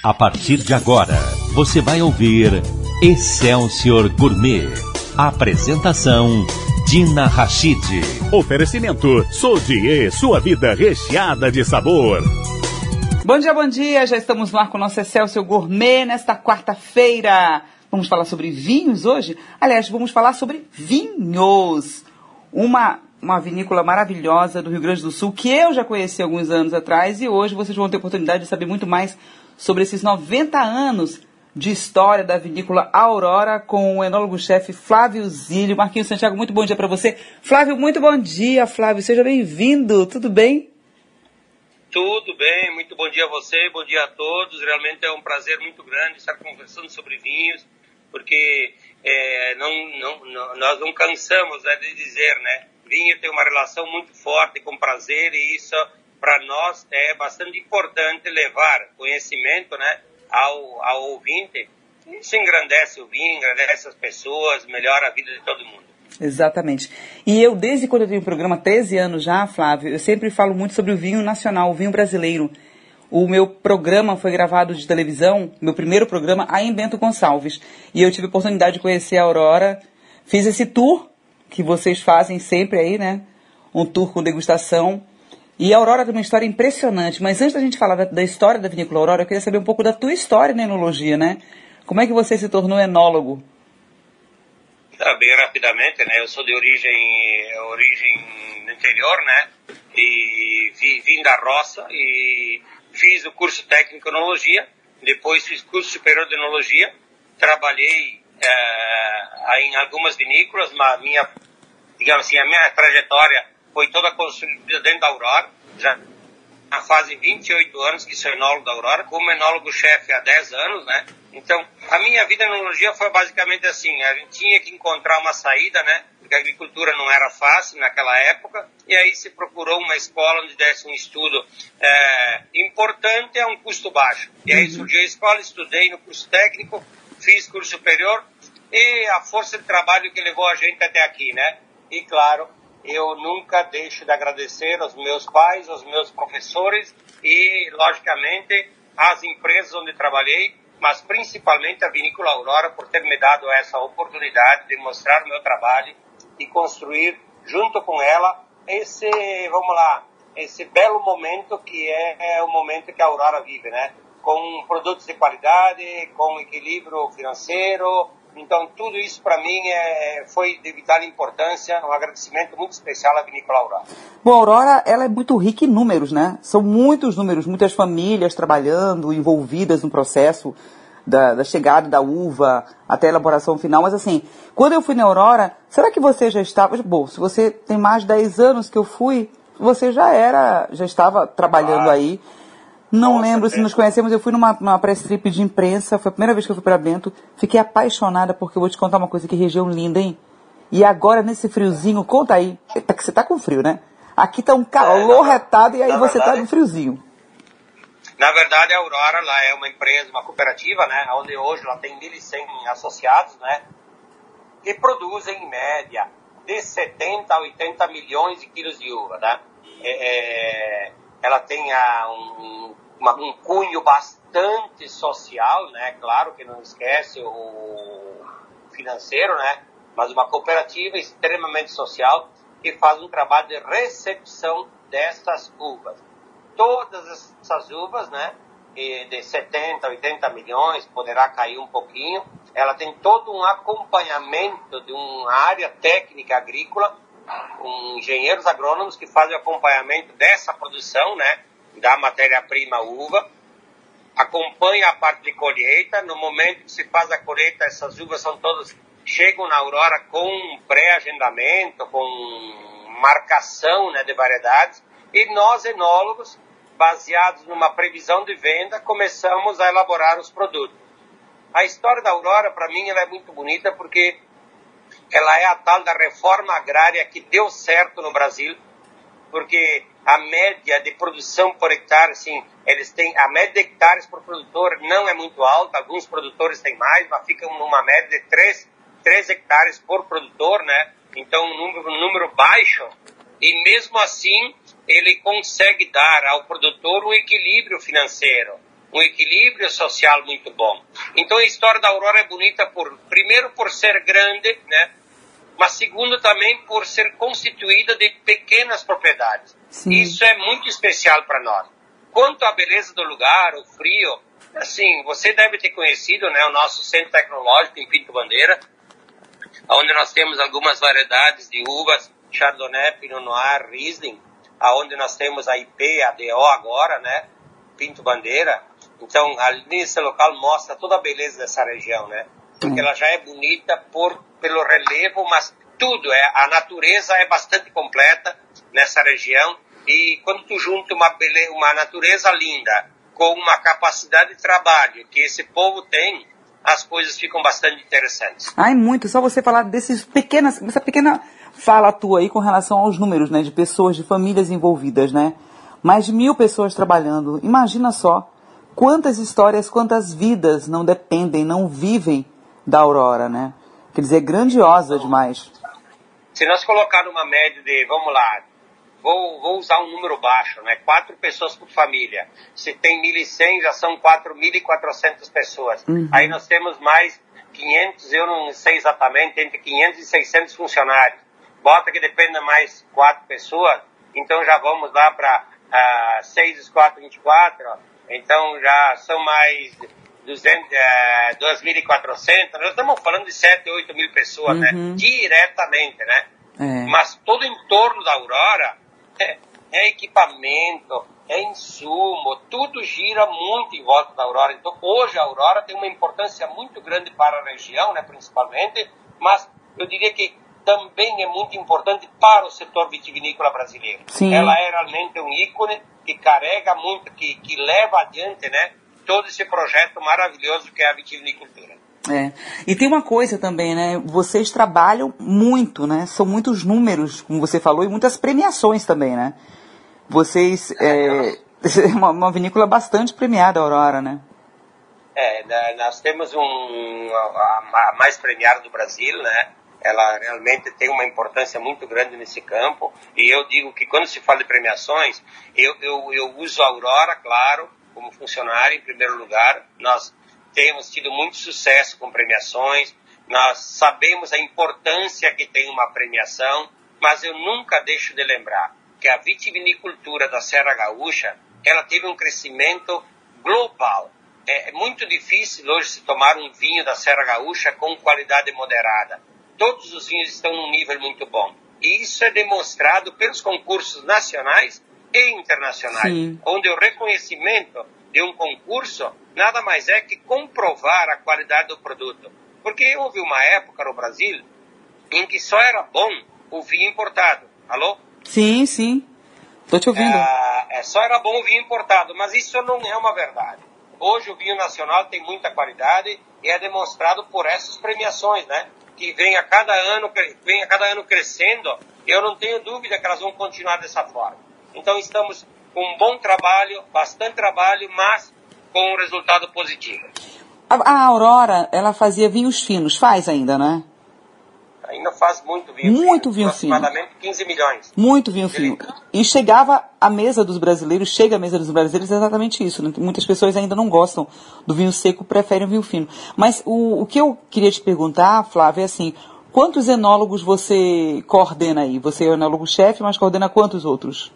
A partir de agora, você vai ouvir Excelsior Gourmet. Apresentação Dina Rachid. Oferecimento Sodier, sua vida recheada de sabor. Bom dia, bom dia. Já estamos no ar com o nosso Excelsior Gourmet nesta quarta-feira. Vamos falar sobre vinhos hoje? Aliás, vamos falar sobre vinhos. Uma uma vinícola maravilhosa do Rio Grande do Sul, que eu já conheci alguns anos atrás, e hoje vocês vão ter oportunidade de saber muito mais sobre esses 90 anos de história da vinícola Aurora com o enólogo-chefe Flávio Zílio. Marquinhos Santiago, muito bom dia para você. Flávio, muito bom dia, Flávio. Seja bem-vindo. Tudo bem? Tudo bem, muito bom dia a você, bom dia a todos. Realmente é um prazer muito grande estar conversando sobre vinhos, porque é, não, não, nós não cansamos né, de dizer, né? Vinho tem uma relação muito forte com prazer e isso para nós é bastante importante levar conhecimento, né, ao, ao ouvinte. Isso engrandece o vinho, engrandece as pessoas, melhora a vida de todo mundo. Exatamente. E eu, desde quando eu tenho o programa, 13 anos já, Flávio, eu sempre falo muito sobre o vinho nacional, o vinho brasileiro. O meu programa foi gravado de televisão, meu primeiro programa, aí em Bento Gonçalves. E eu tive a oportunidade de conhecer a Aurora, fiz esse tour que vocês fazem sempre aí, né? Um tour com degustação. E a Aurora tem uma história impressionante. Mas antes da gente falar da, da história da vinícola Aurora, eu queria saber um pouco da tua história na enologia, né? Como é que você se tornou enólogo? Ah, bem rapidamente, né? Eu sou de origem, origem do interior, né? E vi, vim da roça e fiz o curso técnico em enologia. Depois fiz curso superior de enologia. Trabalhei é, em algumas vinícolas, mas minha, digamos assim, a minha trajetória foi toda construída dentro da Aurora, já na fase 28 anos que sou enólogo da Aurora, como enólogo-chefe há 10 anos, né? Então, a minha vida na enologia foi basicamente assim, a gente tinha que encontrar uma saída, né? Porque a agricultura não era fácil naquela época, e aí se procurou uma escola onde desse um estudo é, importante a um custo baixo. E aí uhum. surgiu a escola, estudei no curso técnico, fiz curso superior e a força de trabalho que levou a gente até aqui, né? E claro, eu nunca deixo de agradecer aos meus pais, aos meus professores e, logicamente, às empresas onde trabalhei, mas principalmente a Vinícola Aurora por ter me dado essa oportunidade de mostrar o meu trabalho e construir junto com ela esse, vamos lá, esse belo momento que é, é o momento que a Aurora vive, né? com produtos de qualidade, com equilíbrio financeiro. Então, tudo isso para mim é, foi de vital importância, um agradecimento muito especial à Vinícola Aurora. Bom, a Aurora ela é muito rica em números, né? São muitos números, muitas famílias trabalhando, envolvidas no processo da, da, chegada da uva até a elaboração final. Mas assim, quando eu fui na Aurora, será que você já estava. Bom, se você tem mais de 10 anos que eu fui, você já era, já estava trabalhando ah. aí. Não lembro se nos conhecemos. Eu fui numa, numa press trip de imprensa. Foi a primeira vez que eu fui para Bento. Fiquei apaixonada porque eu vou te contar uma coisa. Que região linda, hein? E agora, nesse friozinho, conta aí. Você tá com frio, né? Aqui tá um calor é, retado e aí você tá verdade, tá no friozinho. Na verdade, a Aurora lá é uma empresa, uma cooperativa, né? Onde hoje ela tem 1.100 associados, né? Que produzem, em média, de 70 a 80 milhões de quilos de uva, né? É, é ela tem um, uma, um cunho bastante social, né? Claro que não esquece o financeiro, né? Mas uma cooperativa extremamente social que faz um trabalho de recepção dessas uvas. Todas essas uvas, né? De 70, 80 milhões, poderá cair um pouquinho. Ela tem todo um acompanhamento de uma área técnica agrícola com engenheiros agrônomos que fazem o acompanhamento dessa produção, né, da matéria-prima uva, acompanha a parte de colheita, no momento que se faz a colheita, essas uvas são todas, chegam na Aurora com pré-agendamento, com marcação né, de variedades, e nós, enólogos, baseados numa previsão de venda, começamos a elaborar os produtos. A história da Aurora, para mim, ela é muito bonita porque ela é a tal da reforma agrária que deu certo no Brasil, porque a média de produção por hectare, assim, eles têm, a média de hectares por produtor não é muito alta, alguns produtores têm mais, mas ficam numa média de 3, 3 hectares por produtor, né? Então, um número, um número baixo, e mesmo assim, ele consegue dar ao produtor um equilíbrio financeiro. Um equilíbrio social muito bom. Então a história da Aurora é bonita por primeiro por ser grande, né? Mas segundo também por ser constituída de pequenas propriedades. Sim. Isso é muito especial para nós. Quanto à beleza do lugar, o frio, assim, você deve ter conhecido, né, o nosso centro tecnológico em Pinto Bandeira, onde nós temos algumas variedades de uvas, Chardonnay, Pinot Noir, Riesling, aonde nós temos a IP, a DO agora, né, Pinto Bandeira, então, ali nesse local mostra toda a beleza dessa região, né? Porque ela já é bonita por, pelo relevo, mas tudo, é, a natureza é bastante completa nessa região. E quando tu junta uma, beleza, uma natureza linda com uma capacidade de trabalho que esse povo tem, as coisas ficam bastante interessantes. Ai, muito. Só você falar desses pequenas, essa pequena fala tua aí com relação aos números, né, de pessoas, de famílias envolvidas, né? Mais de mil pessoas trabalhando. Imagina só quantas histórias, quantas vidas não dependem, não vivem da Aurora, né? Quer dizer, grandiosa demais. Se nós colocar uma média de, vamos lá, vou, vou usar um número baixo, né? Quatro pessoas por família. Se tem 1.100, já são 4.400 pessoas. Uhum. Aí nós temos mais 500, eu não sei exatamente, entre 500 e 600 funcionários. Bota que dependa mais quatro pessoas, então já vamos lá para uh, 6 4, 24, então já são mais 200, é, 2.400, nós estamos falando de 7, 8 mil pessoas, né? uhum. né? Diretamente, né? É. Mas todo o entorno da Aurora é, é, equipamento, é insumo, tudo gira muito em volta da Aurora. Então hoje a Aurora tem uma importância muito grande para a região, né, principalmente, mas eu diria que também é muito importante para o setor vitivinícola brasileiro. Sim. Ela é realmente um ícone que carrega muito, que, que leva adiante, né, todo esse projeto maravilhoso que é a vitivinicultura. É. E tem uma coisa também, né? Vocês trabalham muito, né? São muitos números, como você falou, e muitas premiações também, né? Vocês. É, é uma, uma vinícola bastante premiada, Aurora, né? É, nós temos um, a, a mais premiada do Brasil, né? Ela realmente tem uma importância muito grande nesse campo. E eu digo que quando se fala de premiações, eu, eu, eu uso a Aurora, claro, como funcionário em primeiro lugar. Nós temos tido muito sucesso com premiações, nós sabemos a importância que tem uma premiação, mas eu nunca deixo de lembrar que a vitivinicultura da Serra Gaúcha, ela teve um crescimento global. É, é muito difícil hoje se tomar um vinho da Serra Gaúcha com qualidade moderada todos os vinhos estão num nível muito bom. E isso é demonstrado pelos concursos nacionais e internacionais, Sim. onde o reconhecimento de um concurso nada mais é que comprovar a qualidade do produto. Porque houve uma época no Brasil em que só era bom o vinho importado. Alô? Sim, sim. Estou te ouvindo. É, é, só era bom o vinho importado, mas isso não é uma verdade. Hoje o vinho nacional tem muita qualidade e é demonstrado por essas premiações, né? Que vem a cada ano, vem a cada ano crescendo, eu não tenho dúvida que elas vão continuar dessa forma. Então estamos com um bom trabalho, bastante trabalho, mas com um resultado positivo. A, a Aurora, ela fazia vinhos finos, faz ainda, né? Ainda faz muito vinho muito fino, vinho aproximadamente fino. 15 milhões. Muito vinho fino. E chegava à mesa dos brasileiros, chega à mesa dos brasileiros exatamente isso. Né? Muitas pessoas ainda não gostam do vinho seco, preferem o vinho fino. Mas o, o que eu queria te perguntar, Flávia, é assim, quantos enólogos você coordena aí? Você é o enólogo-chefe, mas coordena quantos outros?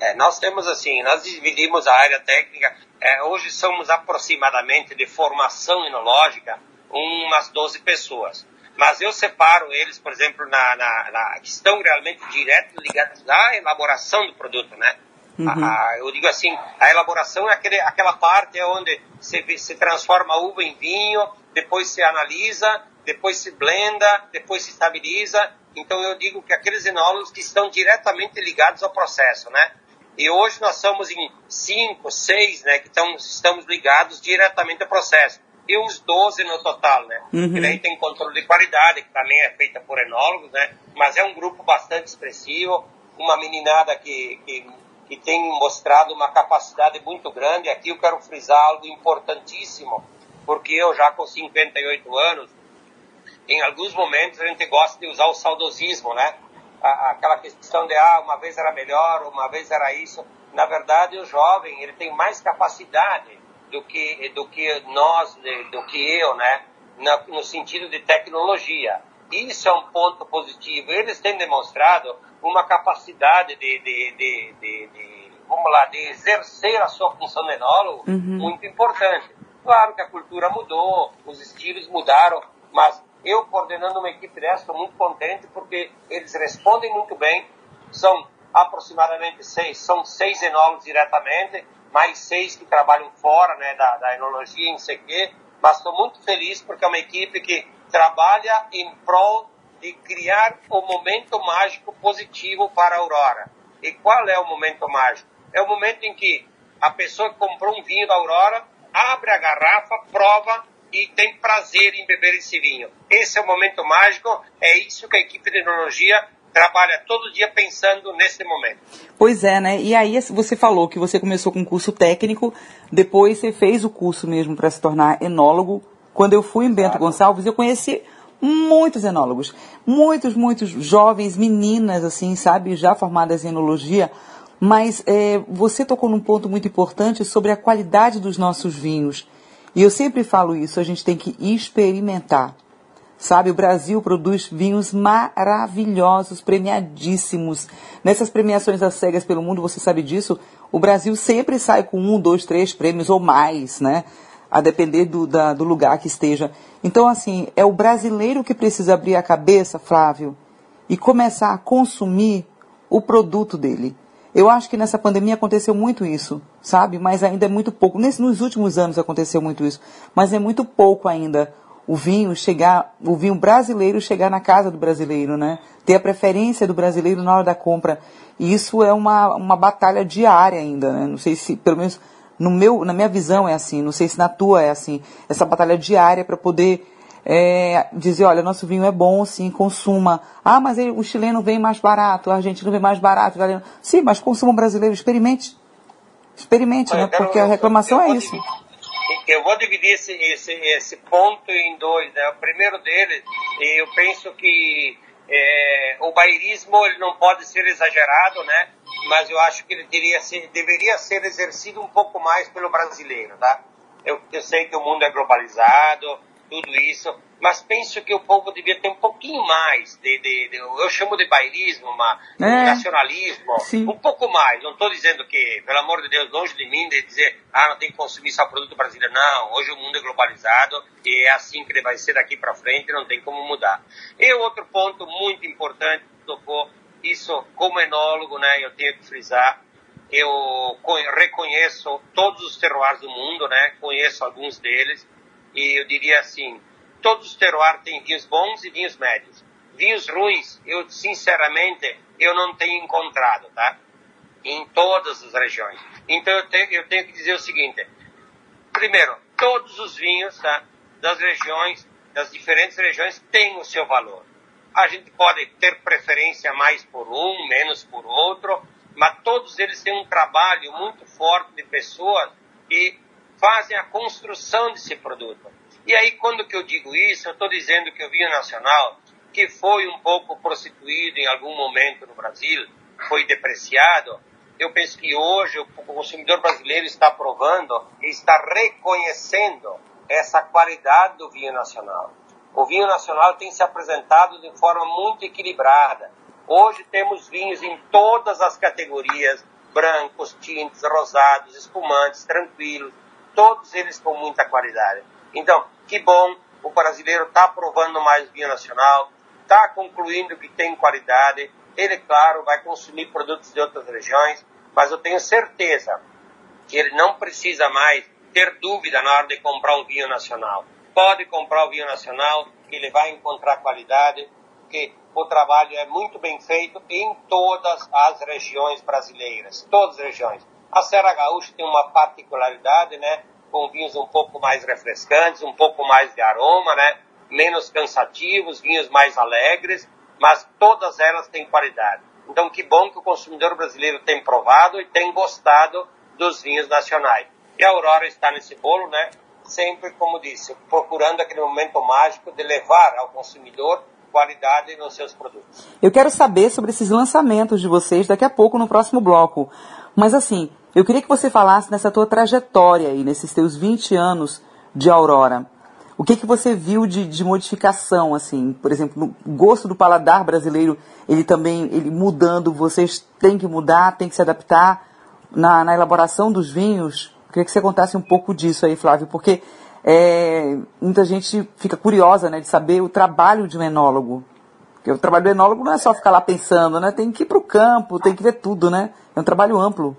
É, nós temos assim, nós dividimos a área técnica, é, hoje somos aproximadamente de formação enológica umas 12 pessoas mas eu separo eles, por exemplo, na, na, na que estão realmente direto ligados à elaboração do produto, né? Uhum. A, eu digo assim, a elaboração é aquele, aquela parte onde se, se transforma a uva em vinho, depois se analisa, depois se blenda, depois se estabiliza. Então eu digo que aqueles enólogos que estão diretamente ligados ao processo, né? E hoje nós somos em cinco, seis, né, que estão, estamos ligados diretamente ao processo e uns 12 no total, né? Uhum. E daí tem controle de qualidade, que também é feita por enólogos, né? Mas é um grupo bastante expressivo, uma meninada que, que, que tem mostrado uma capacidade muito grande. Aqui eu quero frisar algo importantíssimo, porque eu já com 58 anos, em alguns momentos a gente gosta de usar o saudosismo, né? Aquela questão de, ah, uma vez era melhor, uma vez era isso. Na verdade, o jovem, ele tem mais capacidade do que, do que nós, do que eu, né? no sentido de tecnologia. Isso é um ponto positivo. Eles têm demonstrado uma capacidade de, de, de, de, de vamos lá, de exercer a sua função de enólogo uhum. muito importante. Claro que a cultura mudou, os estilos mudaram, mas eu coordenando uma equipe dessa estou muito contente porque eles respondem muito bem. São aproximadamente seis, são seis enólogos diretamente, mais seis que trabalham fora né, da, da enologia em CQ, mas estou muito feliz porque é uma equipe que trabalha em prol de criar o momento mágico positivo para a Aurora. E qual é o momento mágico? É o momento em que a pessoa que comprou um vinho da Aurora abre a garrafa, prova e tem prazer em beber esse vinho. Esse é o momento mágico, é isso que a equipe de enologia trabalha todo dia pensando nesse momento. Pois é, né? E aí você falou que você começou com curso técnico, depois você fez o curso mesmo para se tornar enólogo. Quando eu fui em Bento claro. Gonçalves, eu conheci muitos enólogos, muitos, muitos jovens, meninas, assim, sabe, já formadas em enologia. Mas é, você tocou num ponto muito importante sobre a qualidade dos nossos vinhos. E eu sempre falo isso, a gente tem que experimentar. Sabe, o Brasil produz vinhos maravilhosos, premiadíssimos. Nessas premiações às cegas pelo mundo, você sabe disso, o Brasil sempre sai com um, dois, três prêmios ou mais, né? A depender do, da, do lugar que esteja. Então, assim, é o brasileiro que precisa abrir a cabeça, Flávio, e começar a consumir o produto dele. Eu acho que nessa pandemia aconteceu muito isso, sabe? Mas ainda é muito pouco. Nesse, nos últimos anos aconteceu muito isso, mas é muito pouco ainda o vinho chegar, o vinho brasileiro chegar na casa do brasileiro, né? Ter a preferência do brasileiro na hora da compra. E isso é uma, uma batalha diária ainda, né? Não sei se, pelo menos no meu, na minha visão é assim, não sei se na tua é assim. Essa batalha diária para poder é, dizer, olha, nosso vinho é bom, sim, consuma. Ah, mas ele, o chileno vem mais barato, o argentino vem mais barato. Italiano. Sim, mas consuma brasileiro, experimente. Experimente, né? Porque a reclamação é isso eu vou dividir esse, esse, esse ponto em dois. Né? O primeiro deles, eu penso que é, o bairismo ele não pode ser exagerado, né? mas eu acho que ele ser, deveria ser exercido um pouco mais pelo brasileiro. Tá? Eu, eu sei que o mundo é globalizado, tudo isso, mas penso que o povo devia ter um pouquinho mais de, de, de eu chamo de bailismo, uma, é, nacionalismo, sim. um pouco mais. Não estou dizendo que, pelo amor de Deus, longe de mim de dizer, ah, não tem que consumir só produto brasileiro. Não, hoje o mundo é globalizado e é assim que ele vai ser daqui para frente, não tem como mudar. E outro ponto muito importante, tocou isso como enólogo, né, eu tenho que frisar, eu reconheço todos os terroirs do mundo, né, conheço alguns deles, e eu diria assim, todos os terroirs têm vinhos bons e vinhos médios. Vinhos ruins, eu sinceramente, eu não tenho encontrado, tá? Em todas as regiões. Então eu tenho, eu tenho que dizer o seguinte, primeiro, todos os vinhos tá, das regiões, das diferentes regiões, têm o seu valor. A gente pode ter preferência mais por um, menos por outro, mas todos eles têm um trabalho muito forte de pessoas que fazem a construção desse produto. E aí, quando que eu digo isso, eu estou dizendo que o vinho nacional, que foi um pouco prostituído em algum momento no Brasil, foi depreciado, eu penso que hoje o consumidor brasileiro está provando e está reconhecendo essa qualidade do vinho nacional. O vinho nacional tem se apresentado de forma muito equilibrada. Hoje temos vinhos em todas as categorias, brancos, tintos, rosados, espumantes, tranquilos, todos eles com muita qualidade. Então, que bom, o brasileiro está provando mais vinho nacional, está concluindo que tem qualidade. Ele, claro, vai consumir produtos de outras regiões, mas eu tenho certeza que ele não precisa mais ter dúvida na hora de comprar um vinho nacional. Pode comprar o vinho nacional, ele vai encontrar qualidade, porque o trabalho é muito bem feito em todas as regiões brasileiras, todas as regiões. A Serra Gaúcha tem uma particularidade, né? Com vinhos um pouco mais refrescantes, um pouco mais de aroma, né? Menos cansativos, vinhos mais alegres, mas todas elas têm qualidade. Então, que bom que o consumidor brasileiro tem provado e tem gostado dos vinhos nacionais. E a Aurora está nesse bolo, né? Sempre, como disse, procurando aquele momento mágico de levar ao consumidor qualidade nos seus produtos. Eu quero saber sobre esses lançamentos de vocês daqui a pouco no próximo bloco. Mas assim, Eu queria que você falasse nessa tua trajetória aí, nesses teus 20 anos de Aurora. O que, que você viu de, de modificação, assim? Por exemplo, no gosto do paladar brasileiro, ele também, ele mudando, vocês têm que mudar, têm que se adaptar na, na elaboração dos vinhos? Eu queria que você contasse um pouco disso aí, Flávio, porque é, muita gente fica curiosa né, de saber o trabalho de um enólogo. Porque o trabalho do enólogo não é só ficar lá pensando, né? Tem que ir para o campo, tem que ver tudo, né? É um trabalho amplo.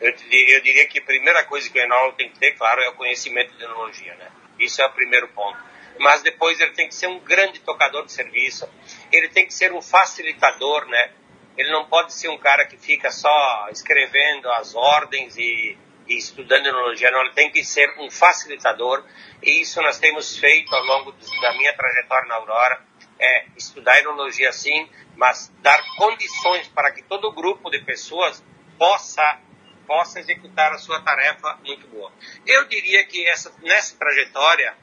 Eu, eu diria que a primeira coisa que o enólogo tem que ter, claro, é o conhecimento de enologia, né? Isso é o primeiro ponto. Mas depois ele tem que ser um grande tocador de serviço, ele tem que ser um facilitador, né? Ele não pode ser um cara que fica só escrevendo as ordens e, e estudando enologia, não. Ele tem que ser um facilitador. E isso nós temos feito ao longo da minha trajetória na Aurora. É estudar enologia sim, mas dar condições para que todo grupo de pessoas possa possa executar a sua tarefa muito boa. Eu diria que essa, nessa trajetória,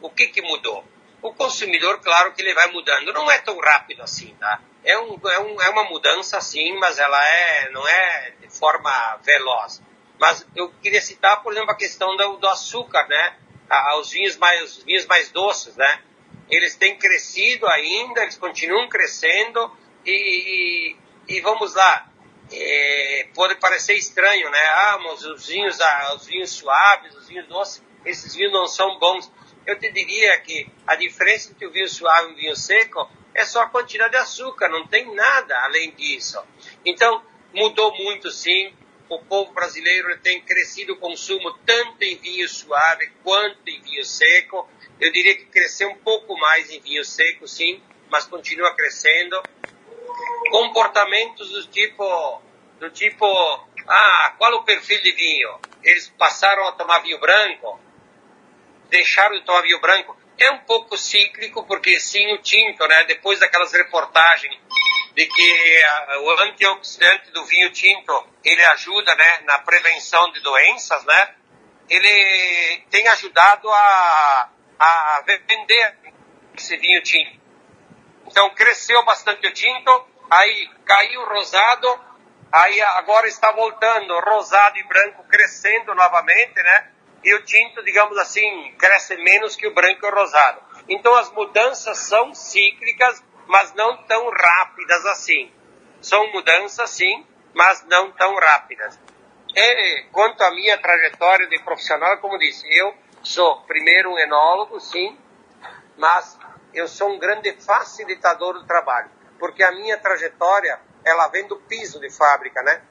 o que, que mudou? O consumidor, claro que ele vai mudando. Não é tão rápido assim, tá? É, um, é, um, é uma mudança, sim, mas ela é, não é de forma veloz. Mas eu queria citar, por exemplo, a questão do, do açúcar, né? Os vinhos mais, os vinhos mais doces, né? Eles têm crescido ainda, eles continuam crescendo e, e, e vamos lá, é, pode parecer estranho, né? Ah, mas os vinhos, ah, os vinhos suaves, os vinhos doces, esses vinhos não são bons. Eu te diria que a diferença entre o vinho suave e o vinho seco é só a quantidade de açúcar, não tem nada além disso. Então, mudou muito sim. O povo brasileiro tem crescido o consumo tanto em vinho suave quanto em vinho seco. Eu diria que cresceu um pouco mais em vinho seco, sim, mas continua crescendo comportamentos do tipo, do tipo, ah, qual o perfil de vinho? Eles passaram a tomar vinho branco, deixaram de tomar vinho branco. É um pouco cíclico, porque sim, o tinto, né? Depois daquelas reportagens de que uh, o antioxidante do vinho tinto, ele ajuda, né, na prevenção de doenças, né? Ele tem ajudado a, a vender esse vinho tinto. Então cresceu bastante o tinto, aí caiu o rosado, aí agora está voltando rosado e branco crescendo novamente, né? E o tinto, digamos assim, cresce menos que o branco e o rosado. Então as mudanças são cíclicas, mas não tão rápidas assim. São mudanças sim, mas não tão rápidas. E quanto à minha trajetória de profissional, como disse, eu sou primeiro um enólogo, sim, mas eu sou um grande facilitador do trabalho, porque a minha trajetória, ela vem do piso de fábrica, né?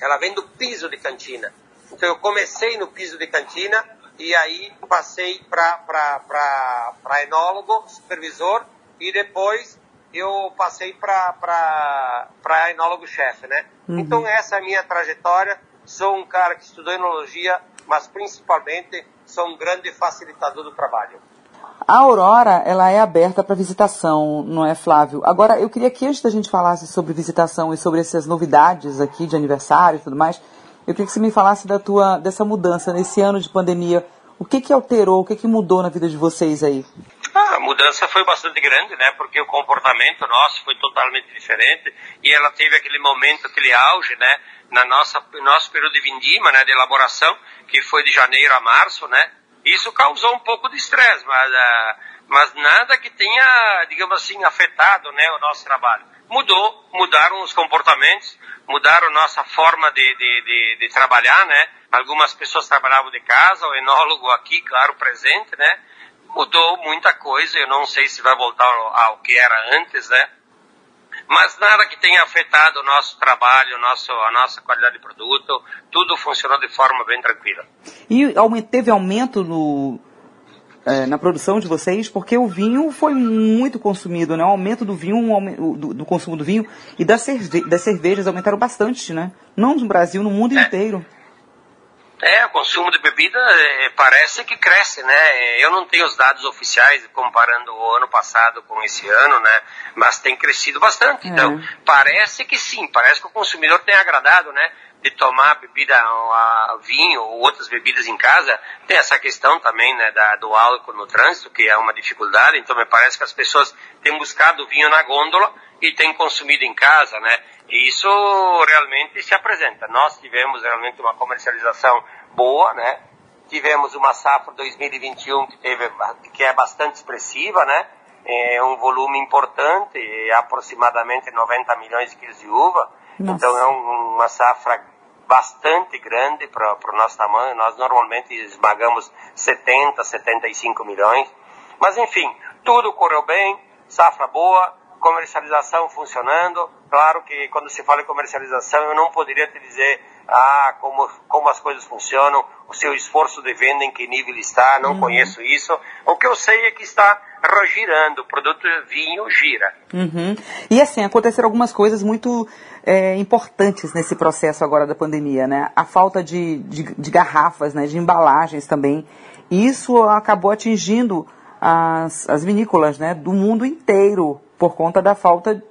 Ela vem do piso de cantina. Então eu comecei no piso de cantina e aí passei para enólogo, supervisor e depois eu passei para enólogo-chefe, né? Uhum. Então essa é a minha trajetória. Sou um cara que estudou enologia, mas principalmente sou um grande facilitador do trabalho. A Aurora, ela é aberta para visitação, não é, Flávio? Agora, eu queria que antes da gente falasse sobre visitação e sobre essas novidades aqui de aniversário e tudo mais, eu queria que você me falasse da tua, dessa mudança nesse ano de pandemia. O que que alterou, o que que mudou na vida de vocês aí? Ah, a mudança foi bastante grande, né? Porque o comportamento nosso foi totalmente diferente e ela teve aquele momento, aquele auge, né? Na nossa nosso período de vindima, né? De elaboração, que foi de janeiro a março, né? Isso causou um pouco de estresse, mas, uh, mas nada que tenha, digamos assim, afetado né, o nosso trabalho. Mudou, mudaram os comportamentos, mudaram nossa forma de, de, de, de trabalhar, né? Algumas pessoas trabalhavam de casa, o enólogo aqui, claro, presente, né? Mudou muita coisa, eu não sei se vai voltar ao, ao que era antes, né? Mas nada que tenha afetado o nosso trabalho, nosso, a nossa qualidade de produto, tudo funcionou de forma bem tranquila. E teve aumento no, é, na produção de vocês? Porque o vinho foi muito consumido, né? O aumento do vinho, do, do consumo do vinho e das, cerve das cervejas aumentaram bastante, né? Não no Brasil, no mundo é. inteiro. É, o consumo de bebida é, parece que cresce, né? Eu não tenho os dados oficiais comparando o ano passado com esse ano, né? Mas tem crescido bastante. É. Então, parece que sim, parece que o consumidor tem agradado, né? De tomar bebida, a vinho ou outras bebidas em casa, tem essa questão também né, da, do álcool no trânsito, que é uma dificuldade. Então me parece que as pessoas têm buscado vinho na gôndola e têm consumido em casa, né? E isso realmente se apresenta. Nós tivemos realmente uma comercialização boa, né? Tivemos uma safra 2021 que teve que é bastante expressiva, né? É um volume importante, aproximadamente 90 milhões de quilos de uva. Nossa. Então é um, uma safra bastante grande para o nosso tamanho. Nós normalmente esmagamos 70, 75 milhões. Mas enfim, tudo correu bem, safra boa, comercialização funcionando. Claro que quando se fala em comercialização, eu não poderia te dizer ah, como, como as coisas funcionam, o seu esforço de venda, em que nível está, não uhum. conheço isso. O que eu sei é que está girando, o produto vinho gira. Uhum. E assim, aconteceram algumas coisas muito é, importantes nesse processo agora da pandemia, né? A falta de, de, de garrafas, né, de embalagens também. Isso acabou atingindo as, as vinícolas né, do mundo inteiro por conta da falta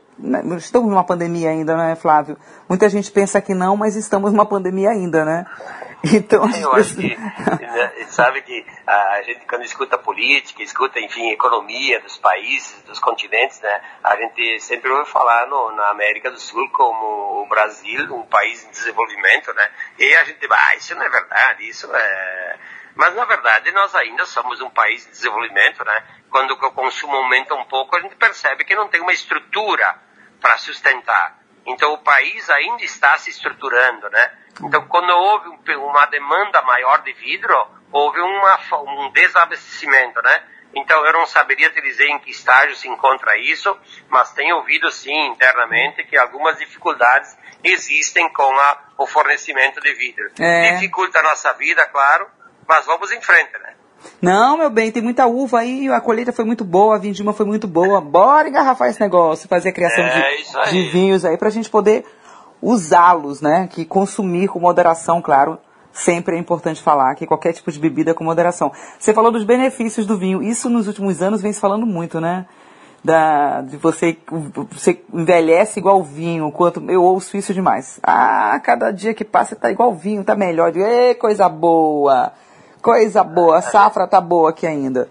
estamos numa pandemia ainda, né, Flávio? Muita gente pensa que não, mas estamos numa pandemia ainda, né? Então, eu acho que, né, sabe que a gente quando escuta política, escuta, enfim, economia dos países, dos continentes, né, a gente sempre ouve falar no, na América do Sul como o Brasil, um país em desenvolvimento, né, e a gente, ah, isso não é verdade, isso é... Mas, na verdade, nós ainda somos um país de desenvolvimento, né, quando o consumo aumenta um pouco, a gente percebe que não tem uma estrutura para sustentar. Então, o país ainda está se estruturando, né, então, quando houve uma demanda maior de vidro, houve uma, um desabastecimento, né? Então, eu não saberia te dizer em que estágio se encontra isso, mas tenho ouvido sim internamente que algumas dificuldades existem com a, o fornecimento de vidro. É. Dificulta a nossa vida, claro, mas vamos em frente, né? Não, meu bem, tem muita uva aí, a colheita foi muito boa, a vindima foi muito boa. Bora engarrafar esse negócio, fazer a criação é, de, de vinhos aí pra gente poder usá-los, né? Que consumir com moderação, claro, sempre é importante falar que qualquer tipo de bebida é com moderação. Você falou dos benefícios do vinho. Isso nos últimos anos vem se falando muito, né? Da, de você, você envelhece igual vinho, quanto eu ouço isso demais. Ah, cada dia que passa tá igual vinho, tá melhor. Digo, coisa boa, coisa boa, a safra tá boa aqui ainda.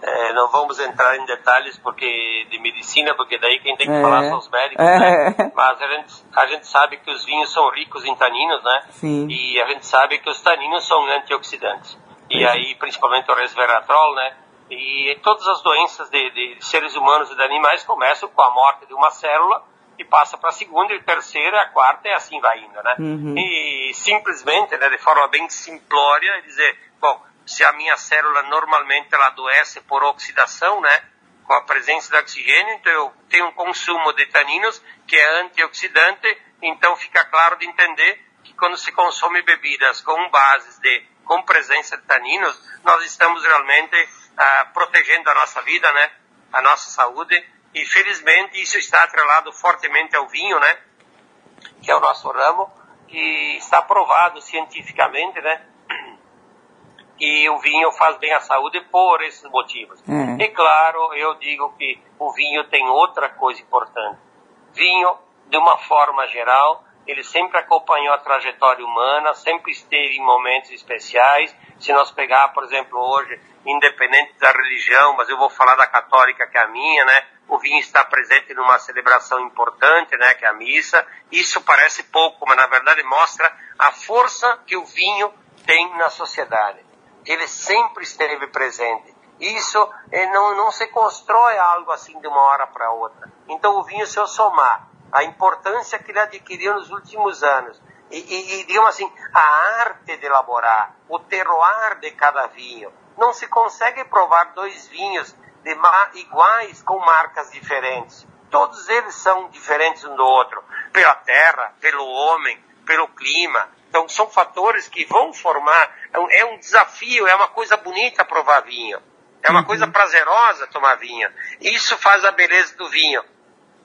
É, não vamos entrar em detalhes porque de medicina, porque daí quem tem que é, falar são os médicos, é. né? Mas a gente, a gente sabe que os vinhos são ricos em taninos, né? Sim. E a gente sabe que os taninos são antioxidantes. E aí, principalmente o resveratrol, né? E todas as doenças de, de seres humanos e de animais começam com a morte de uma célula e passa para a segunda e terceira, a quarta e assim vai indo, né? Uhum. E simplesmente, né, de forma bem simplória, dizer, bom, se a minha célula normalmente ela adoece por oxidação, né? Com a presença de oxigênio, então eu tenho um consumo de taninos que é antioxidante, então fica claro de entender que quando se consome bebidas com bases de com presença de taninos, nós estamos realmente ah, protegendo a nossa vida, né? A nossa saúde e felizmente isso está atrelado fortemente ao vinho, né? Que é o nosso ramo e está provado cientificamente, né? que o vinho faz bem à saúde por esses motivos. É. E claro, eu digo que o vinho tem outra coisa importante. Vinho, de uma forma geral, ele sempre acompanhou a trajetória humana, sempre esteve em momentos especiais. Se nós pegar, por exemplo, hoje, independente da religião, mas eu vou falar da católica que é a minha, né? O vinho está presente numa celebração importante, né? Que é a missa. Isso parece pouco, mas na verdade mostra a força que o vinho tem na sociedade ele sempre esteve presente. Isso eh, não, não se constrói algo assim de uma hora para outra. Então o vinho, se eu somar a importância que ele adquiriu nos últimos anos, e, e, e digamos assim, a arte de elaborar, o terroir de cada vinho, não se consegue provar dois vinhos de iguais com marcas diferentes. Todos eles são diferentes um do outro, pela terra, pelo homem, pelo clima, então são fatores que vão formar, é um desafio, é uma coisa bonita provar vinho. É uma uhum. coisa prazerosa tomar vinho. Isso faz a beleza do vinho.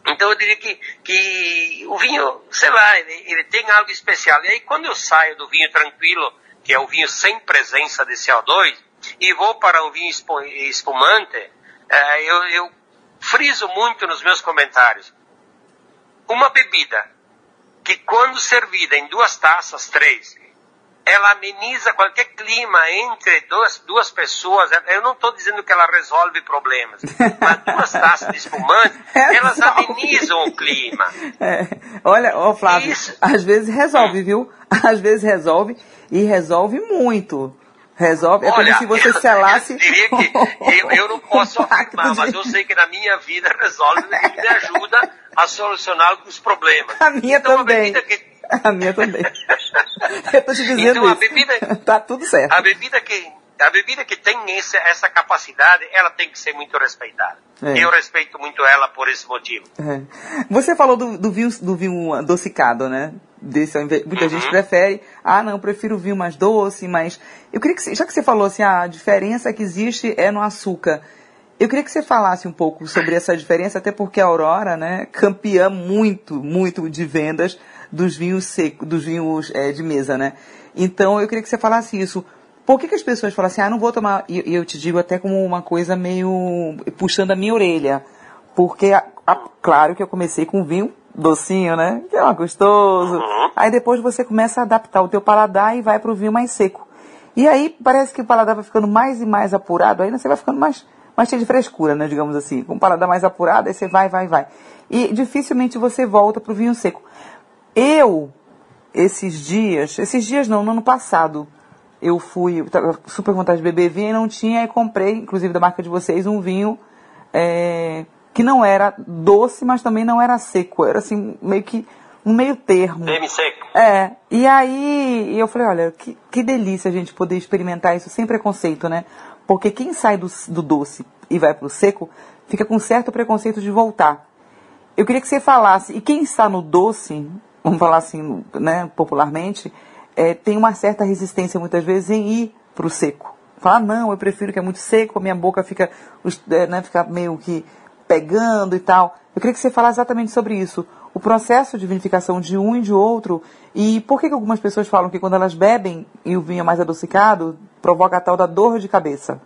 Então eu diria que, que o vinho, sei lá, ele, ele tem algo especial. E aí quando eu saio do vinho tranquilo, que é o vinho sem presença de CO2, e vou para o vinho espumante, é, eu, eu friso muito nos meus comentários. Uma bebida que quando servida em duas taças, três, ela ameniza qualquer clima entre duas, duas pessoas. Eu não estou dizendo que ela resolve problemas, mas duas taças de espumante, elas amenizam o clima. É. Olha, ó Flávio, Isso. às vezes resolve, hum. viu? Às vezes resolve e resolve muito. Resolve. É Olha, como se você selasse. Eu diria que eu, eu não posso afirmar, mas eu sei que na minha vida resolve e me ajuda a solucionar os problemas. A minha então, também. A, que... a minha também. eu tô te dizendo então. A bebida, tá tudo certo. A bebida que a bebida que tem esse, essa capacidade, ela tem que ser muito respeitada. É. Eu respeito muito ela por esse motivo. É. Você falou do, do, vinho, do vinho adocicado, né? Desse, muita uhum. gente prefere, ah, não, eu prefiro vinho mais doce, mas. Eu queria que, já que você falou assim, ah, a diferença que existe é no açúcar. Eu queria que você falasse um pouco sobre essa diferença, até porque a Aurora, né, campeã muito, muito de vendas dos vinhos secos, dos vinhos é, de mesa, né? Então eu queria que você falasse isso. Por que, que as pessoas falam assim, ah, não vou tomar, e eu te digo até como uma coisa meio puxando a minha orelha. Porque, a, a, claro que eu comecei com vinho docinho, né? Que é gostoso. Uhum. Aí depois você começa a adaptar o teu paladar e vai para o vinho mais seco. E aí parece que o paladar vai ficando mais e mais apurado, aí você vai ficando mais, mais cheio de frescura, né? Digamos assim. Com o paladar mais apurado, aí você vai, vai, vai. E dificilmente você volta para o vinho seco. Eu, esses dias, esses dias não, no ano passado, eu fui, super vontade de beber vinho e não tinha, e comprei, inclusive da marca de vocês, um vinho é, que não era doce, mas também não era seco. Era assim, meio que um meio termo. Semi-seco. É. E aí eu falei, olha, que, que delícia a gente poder experimentar isso sem preconceito, né? Porque quem sai do, do doce e vai pro seco, fica com certo preconceito de voltar. Eu queria que você falasse, e quem está no doce, vamos falar assim, né, popularmente, é, tem uma certa resistência muitas vezes em ir para o seco. Falar, não, eu prefiro que é muito seco, a minha boca fica, é, né, fica meio que pegando e tal. Eu queria que você falasse exatamente sobre isso. O processo de vinificação de um e de outro. E por que, que algumas pessoas falam que quando elas bebem e o vinho é mais adocicado, provoca a tal da dor de cabeça?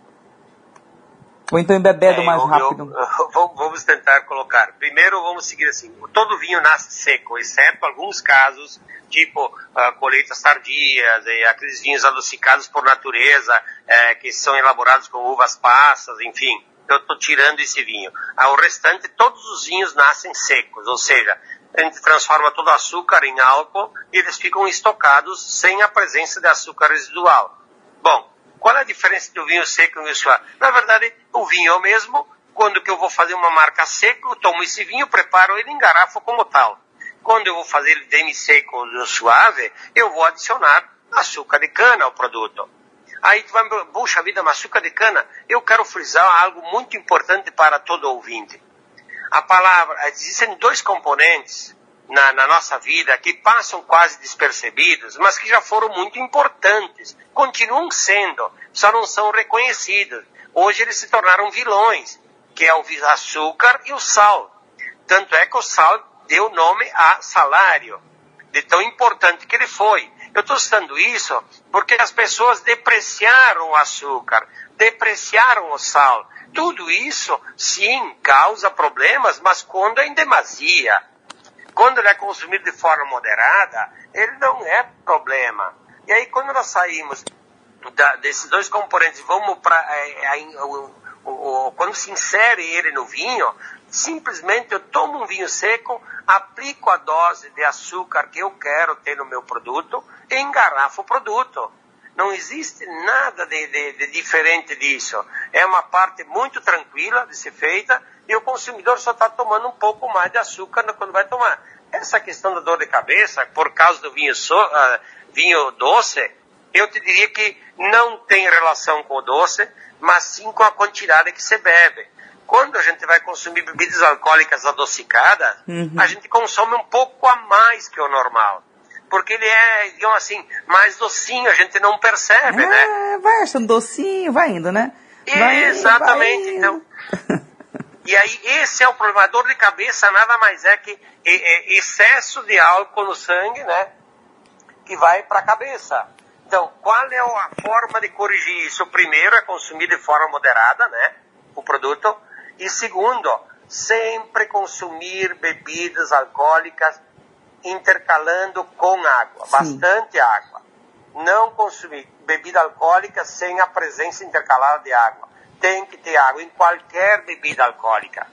Ou então embebedo é, mais eu, rápido? Eu, vamos tentar colocar. Primeiro, vamos seguir assim. Todo vinho nasce seco, exceto alguns casos, tipo uh, colheitas tardias, e aqueles vinhos adocicados por natureza, eh, que são elaborados com uvas passas, enfim. Eu estou tirando esse vinho. Ao restante, todos os vinhos nascem secos, ou seja, a gente transforma todo o açúcar em álcool e eles ficam estocados sem a presença de açúcar residual. Bom, qual é a diferença do vinho seco e vinho suave? Na verdade, o vinho é o mesmo. Quando que eu vou fazer uma marca seco, eu tomo esse vinho, preparo ele em garrafa como tal. Quando eu vou fazer ele demi-seco ou suave, eu vou adicionar açúcar de cana ao produto. Aí tu vai, puxa vida, mas açúcar de cana, eu quero frisar algo muito importante para todo ouvinte. A palavra, existem dois componentes na, na, nossa vida que passam quase despercebidos, mas que já foram muito importantes, continuam sendo, só não são reconhecidos. Hoje eles se tornaram vilões, que é o açúcar e o sal. Tanto é que o sal deu nome a salário, de tão importante que ele foi. Eu estou citando isso porque as pessoas depreciaram o açúcar, depreciaram o sal. Tudo isso, sim, causa problemas, mas quando é em demasia. Quando ele é consumido de forma moderada, ele não é problema. E aí, quando nós saímos da, desses dois componentes, vamos para. É, é, quando se insere ele no vinho, simplesmente eu tomo um vinho seco, aplico a dose de açúcar que eu quero ter no meu produto e engarrafo o produto. Não existe nada de, de, de diferente disso. É uma parte muito tranquila de ser feita e o consumidor só está tomando um pouco mais de açúcar quando vai tomar. Essa questão da dor de cabeça, por causa do vinho, so, uh, vinho doce, eu te diria que não tem relação com o doce, mas sim com a quantidade que se bebe. Quando a gente vai consumir bebidas alcoólicas adocicadas, uhum. a gente consome um pouco a mais que o normal porque ele é, digamos assim, mais docinho, a gente não percebe, é, né? Vai achando docinho, vai indo, né? Vai, Exatamente, vai então. E aí, esse é o problema. A dor de cabeça nada mais é que excesso de álcool no sangue, né? Que vai para a cabeça. Então, qual é a forma de corrigir isso? Primeiro é consumir de forma moderada, né? O produto. E segundo, sempre consumir bebidas alcoólicas intercalando com água, Sim. bastante água. Não consumir bebida alcoólica sem a presença intercalada de água. Tem que ter água em qualquer bebida alcoólica.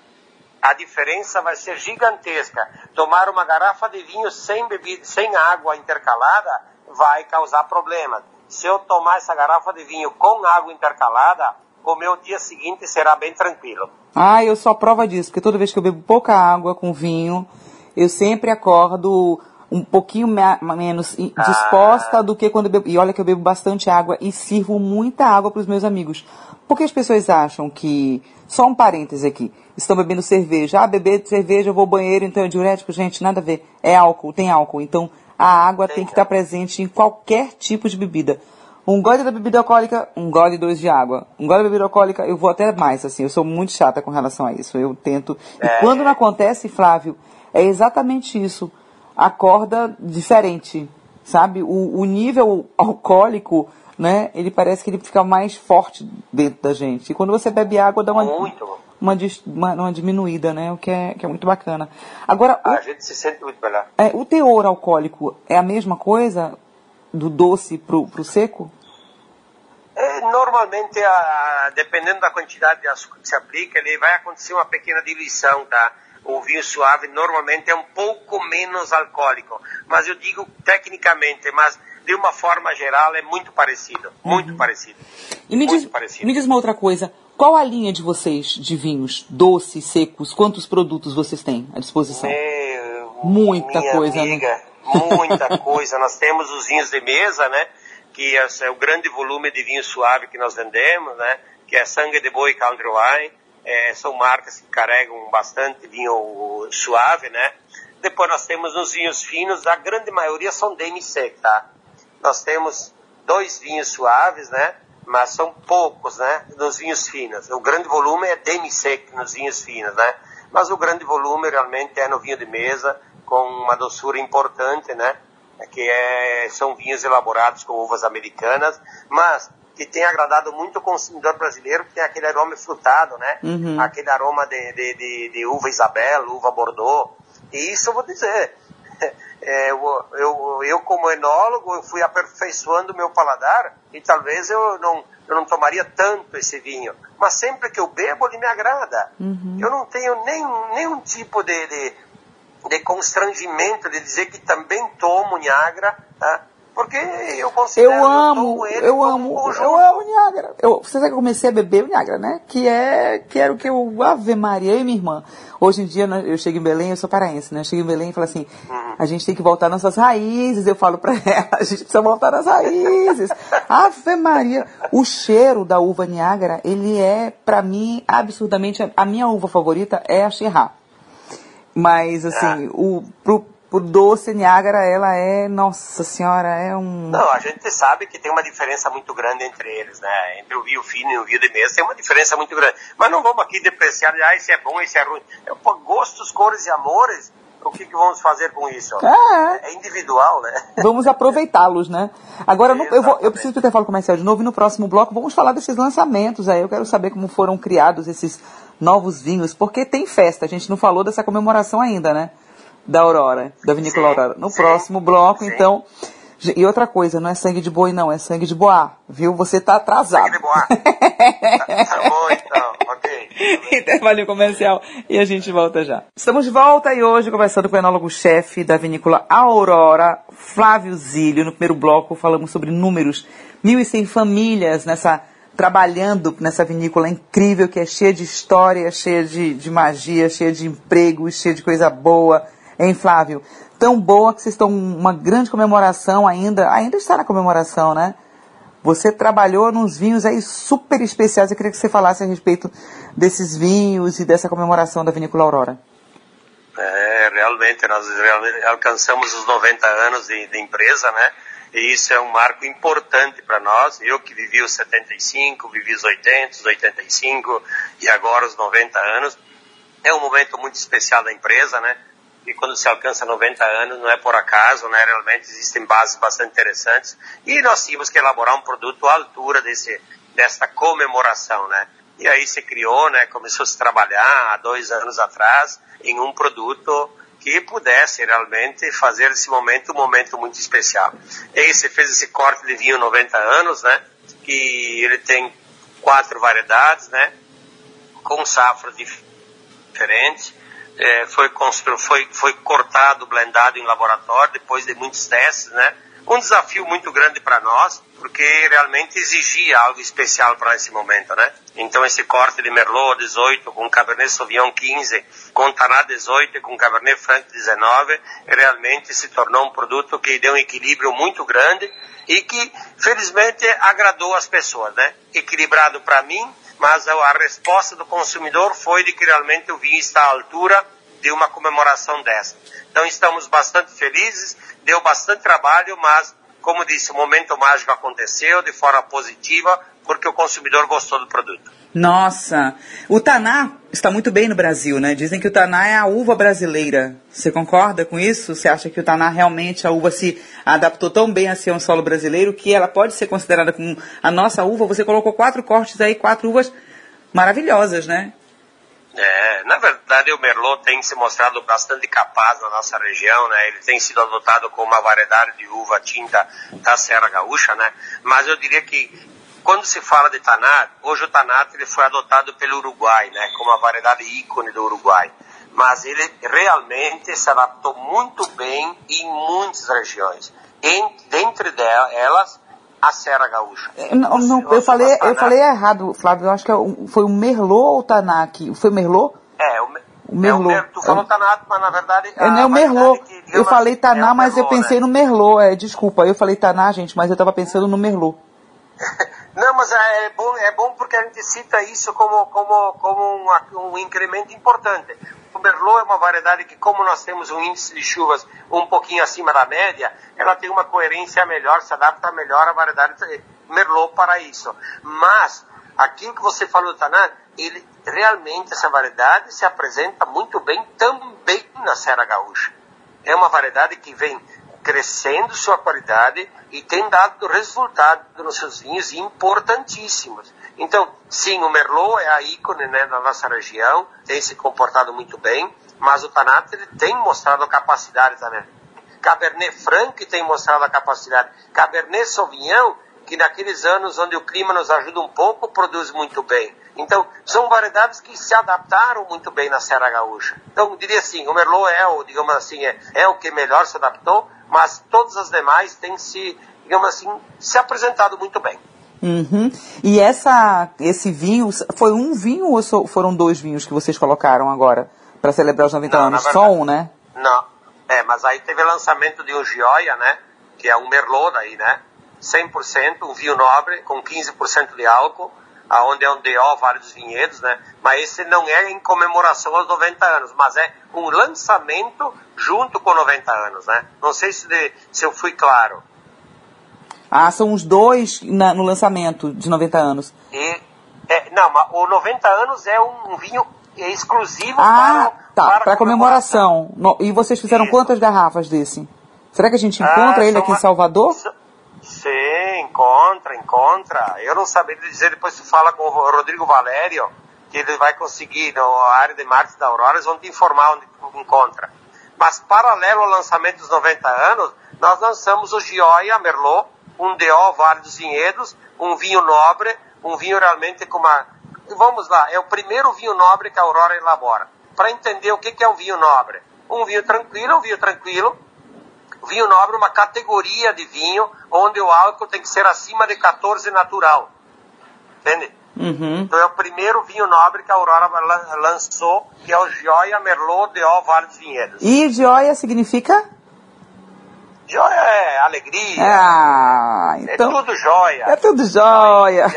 A diferença vai ser gigantesca. Tomar uma garrafa de vinho sem bebida, sem água intercalada vai causar problemas. Se eu tomar essa garrafa de vinho com água intercalada, o meu dia seguinte será bem tranquilo. Ah, eu sou a prova disso, porque toda vez que eu bebo pouca água com vinho, eu sempre acordo um pouquinho menos disposta ah. do que quando eu bebo. E olha que eu bebo bastante água e sirvo muita água para os meus amigos. Porque as pessoas acham que. Só um parêntese aqui. Estão bebendo cerveja. Ah, beber cerveja, eu vou ao banheiro, então é diurético. Gente, nada a ver. É álcool, tem álcool. Então a água tem que estar presente em qualquer tipo de bebida. Um gole da bebida alcoólica, um gole dois de água. Um gole da bebida alcoólica, eu vou até mais, assim, eu sou muito chata com relação a isso. Eu tento. E é. quando não acontece, Flávio, é exatamente isso. Acorda diferente, sabe? O, o nível alcoólico, né? Ele parece que ele fica mais forte dentro da gente. E quando você bebe água, dá uma. Uma, uma, uma diminuída, né? O que é, que é muito bacana. Agora, a gente se sente muito melhor. É, o teor alcoólico é a mesma coisa? do doce para o seco? É, normalmente, a, dependendo da quantidade de açúcar que se aplica, ele vai acontecer uma pequena diluição, tá? O vinho suave normalmente é um pouco menos alcoólico, mas eu digo tecnicamente, mas de uma forma geral é muito parecido, muito uhum. parecido. E me, diz, parecido. me diz uma outra coisa, qual a linha de vocês de vinhos, doces, secos, quantos produtos vocês têm à disposição? Meu, Muita coisa, né? amiga. né? muita coisa. Nós temos os vinhos de mesa, né? Que é, o grande volume de vinho suave que nós vendemos, né? Que é Sangue de Boi Country Wine. É, são marcas que carregam bastante vinho suave, né? Depois nós temos os vinhos finos, a grande maioria são demi-sec, tá? Nós temos dois vinhos suaves, né? Mas são poucos, né? Nos vinhos finos. O grande volume é demi-sec nos vinhos finos, né? Mas o grande volume realmente é no vinho de mesa, com uma doçura importante, né? Que é, são vinhos elaborados com uvas americanas, mas que tem agradado muito o consumidor brasileiro, que tem aquele aroma frutado, né? Uhum. Aquele aroma de, de, de, de, uva Isabel, uva Bordeaux. E isso eu vou dizer, é, eu, eu, eu, como enólogo, eu fui aperfeiçoando o meu paladar e talvez eu não, eu não tomaria tanto esse vinho. Mas sempre que eu bebo, ele me agrada. Uhum. Eu não tenho nenhum, nenhum tipo de, de de constrangimento de dizer que também tomo Niagara, tá? Porque eu considero eu amo, eu, eu amo, eu amo Niagara. Eu, você sabe que eu comecei a beber o Niagara, né? Que é, que era o que eu, Ave Maria e minha irmã. Hoje em dia, né, eu chego em Belém, eu sou paraense, né? Eu chego em Belém e falo assim, uhum. a gente tem que voltar nossas raízes. Eu falo pra ela, a gente precisa voltar às raízes. Ave Maria. O cheiro da uva Niagara, ele é, pra mim, absurdamente, a minha uva favorita é a Chirá. Mas, assim, ah. o, pro, pro doce Niágara, ela é, nossa senhora, é um... Não, a gente sabe que tem uma diferença muito grande entre eles, né? Entre o vinho fino e o vinho de mesa tem uma diferença muito grande. Mas não vamos aqui depreciar, ah, esse é bom, esse é ruim. É, pô, gostos, cores e amores, o que, que vamos fazer com isso? É, é individual, né? Vamos aproveitá-los, né? Agora, no, eu, vou, eu preciso do intervalo comercial de novo e no próximo bloco vamos falar desses lançamentos aí. Eu quero saber como foram criados esses novos vinhos, porque tem festa. A gente não falou dessa comemoração ainda, né? Da Aurora, da Vinícola Aurora. No próximo bloco, então. E outra coisa, não é sangue de boi, não, é sangue de boa, viu? Você tá atrasado. Sangue de boa. tá, tá bom, então, ok. Intervalo comercial e a gente volta já. Estamos de volta e hoje conversando com o enólogo-chefe da vinícola Aurora, Flávio Zílio. No primeiro bloco falamos sobre números, 1.100 famílias nessa trabalhando nessa vinícola incrível que é cheia de história, cheia de, de magia, cheia de empregos, cheia de coisa boa. Hein, Flávio? Tão boa que vocês estão uma grande comemoração ainda, ainda está na comemoração, né? Você trabalhou nos vinhos aí super especiais. Eu queria que você falasse a respeito desses vinhos e dessa comemoração da Vinícola Aurora. É, realmente, nós realmente alcançamos os 90 anos de, de empresa, né? E isso é um marco importante para nós. Eu que vivi os 75, vivi os 80, os 85 e agora os 90 anos. É um momento muito especial da empresa, né? E quando se alcança 90 anos, não é por acaso, né? Realmente existem bases bastante interessantes. E nós tínhamos que elaborar um produto à altura desse, desta comemoração, né? E aí se criou, né? Começou a se trabalhar há dois anos atrás em um produto que pudesse realmente fazer esse momento um momento muito especial. E você fez esse corte de vinho 90 anos, né? Que ele tem quatro variedades, né? Com safras diferentes. É, foi, constru... foi, foi cortado, blendado em laboratório depois de muitos testes, né? Um desafio muito grande para nós, porque realmente exigia algo especial para esse momento, né? Então esse corte de Merlot 18 com Cabernet Sauvignon 15, com Tanat 18 e com Cabernet Franc 19, realmente se tornou um produto que deu um equilíbrio muito grande e que felizmente agradou as pessoas, né? Equilibrado para mim, mas a resposta do consumidor foi de que realmente o vinho está à altura de uma comemoração dessa. Então estamos bastante felizes, deu bastante trabalho, mas, como disse, o momento mágico aconteceu de forma positiva, porque o consumidor gostou do produto. Nossa, o Taná está muito bem no Brasil, né? Dizem que o Taná é a uva brasileira. Você concorda com isso? Você acha que o Taná realmente, a uva se adaptou tão bem a ser um solo brasileiro que ela pode ser considerada como a nossa uva? Você colocou quatro cortes aí, quatro uvas maravilhosas, né? É, na verdade o Merlot tem se mostrado bastante capaz na nossa região, né? Ele tem sido adotado como uma variedade de uva tinta da Serra Gaúcha, né? Mas eu diria que quando se fala de Tanat, hoje o Tanat ele foi adotado pelo Uruguai, né? Como a variedade ícone do Uruguai. Mas ele realmente se adaptou muito bem em muitas regiões. Em, dentre delas, a Serra Gaúcha. É, não, não, eu, falei, eu falei errado, Flávio. Eu acho que é foi o Merlot ou o Tanak? Foi o Merlot? É, o, o Merlot. É o, tu falou é, Tanak, mas na verdade... É, não é o Merlot. Que, eu falei Taná, é mas eu pensei né? no Merlot. É, desculpa, eu falei Taná, gente, mas eu estava pensando no Merlot. Não, mas é, é bom, é bom porque a gente cita isso como, como, como um, um incremento importante. O Merlot é uma variedade que, como nós temos um índice de chuvas um pouquinho acima da média, ela tem uma coerência melhor, se adapta melhor à variedade Merlot para isso. Mas, aquilo que você falou, Tanan, ele realmente, essa variedade se apresenta muito bem também na Serra Gaúcha. É uma variedade que vem crescendo sua qualidade e tem dado resultado nos seus vinhos importantíssimos. Então, sim, o Merlot é a ícone né, da nossa região, tem se comportado muito bem, mas o Tanat tem mostrado capacidade também. Cabernet Franc tem mostrado a capacidade. Cabernet Sauvignon, que naqueles anos onde o clima nos ajuda um pouco, produz muito bem. Então, são variedades que se adaptaram muito bem na Serra Gaúcha. Então, diria assim, o Merlot é, o, digamos assim, é, é o que melhor se adaptou, mas todas as demais têm se, digamos assim, se apresentado muito bem. Uhum. E essa, esse vinho, foi um vinho ou foram dois vinhos que vocês colocaram agora para celebrar os 90 não, anos? Verdade, Só um, né? Não, é, mas aí teve lançamento de um Gioia, né? Que é um Merlot daí, né? 100%, um vinho nobre com 15% de álcool, aonde é um DO, vários vinhedos, né? Mas esse não é em comemoração aos 90 anos, mas é um lançamento junto com 90 anos, né? Não sei se, de, se eu fui claro. Ah, são os dois na, no lançamento de 90 anos. E, é, não, mas o 90 anos é um vinho exclusivo ah, para, tá, para, para comemoração. comemoração. E vocês fizeram Isso. quantas garrafas desse? Será que a gente encontra ah, ele aqui uma... em Salvador? Sim, encontra, encontra. Eu não sabia dizer, depois tu fala com o Rodrigo Valério, que ele vai conseguir, na área de marketing da Aurora, eles vão te informar onde tu encontra. Mas paralelo ao lançamento dos 90 anos, nós lançamos o Gioia Merlot, um DO Vale dos Vinhedos, um vinho nobre, um vinho realmente com uma... Vamos lá, é o primeiro vinho nobre que a Aurora elabora. Para entender o que é um vinho nobre. Um vinho tranquilo, um vinho tranquilo. Vinho nobre, uma categoria de vinho onde o álcool tem que ser acima de 14 natural. Entende? Uhum. Então é o primeiro vinho nobre que a Aurora lançou, que é o Gioia Merlot de O Vale dos Vinhedos. E Gioia significa? Joia é alegria. Ah, é então. É tudo joia. É tudo joia.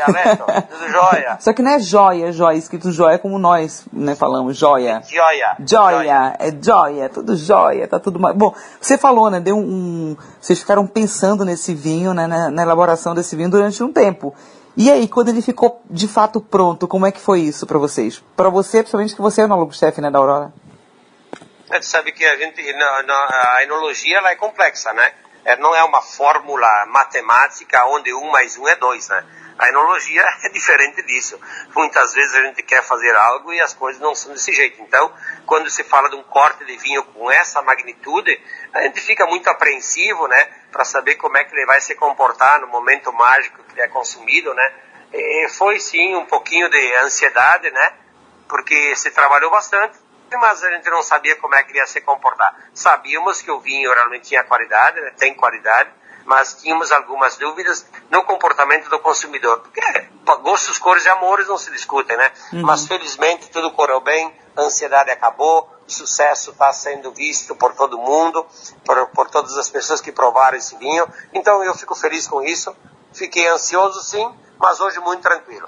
Tudo joia. Só que não é joia, joia, escrito joia como nós né, falamos, joia. É joia. Joia, é joia, é tudo joia, tá tudo mais. Bom, você falou, né? Deu um, um. Vocês ficaram pensando nesse vinho, né? Na, na elaboração desse vinho durante um tempo. E aí, quando ele ficou de fato pronto, como é que foi isso para vocês? Para você, principalmente que você é o enólogo-chefe, né, da Aurora? Você sabe que a gente, a enologia ela é complexa, né? É, não é uma fórmula matemática onde um mais um é dois, né? A enologia é diferente disso. Muitas vezes a gente quer fazer algo e as coisas não são desse jeito. Então, quando se fala de um corte de vinho com essa magnitude, a gente fica muito apreensivo, né, para saber como é que ele vai se comportar no momento mágico que ele é consumido, né. E foi sim um pouquinho de ansiedade, né, porque se trabalhou bastante, mas a gente não sabia como é que ia se comportar. Sabíamos que o vinho realmente tinha qualidade, né, tem qualidade, mas tínhamos algumas dúvidas no comportamento do consumidor. Porque gostos, cores e amores não se discutem, né? Uhum. Mas felizmente tudo correu bem, a ansiedade acabou, o sucesso está sendo visto por todo mundo, por, por todas as pessoas que provaram esse vinho. Então eu fico feliz com isso. Fiquei ansioso sim, mas hoje muito tranquilo.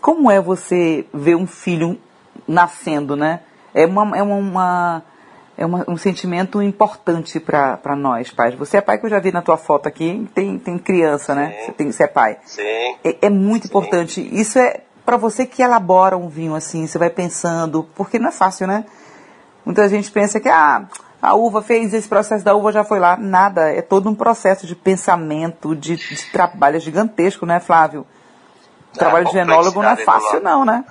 Como é você ver um filho nascendo, né? É uma, é uma é uma, um sentimento importante para nós, pais. Você é pai que eu já vi na tua foto aqui, tem, tem criança, né? Você, tem, você é pai. Sim. É, é muito Sim. importante. Isso é para você que elabora um vinho assim, você vai pensando, porque não é fácil, né? Muita gente pensa que ah, a uva fez esse processo da uva já foi lá. Nada, é todo um processo de pensamento, de, de trabalho gigantesco, né, Flávio? O trabalho de enólogo não é fácil, não, né?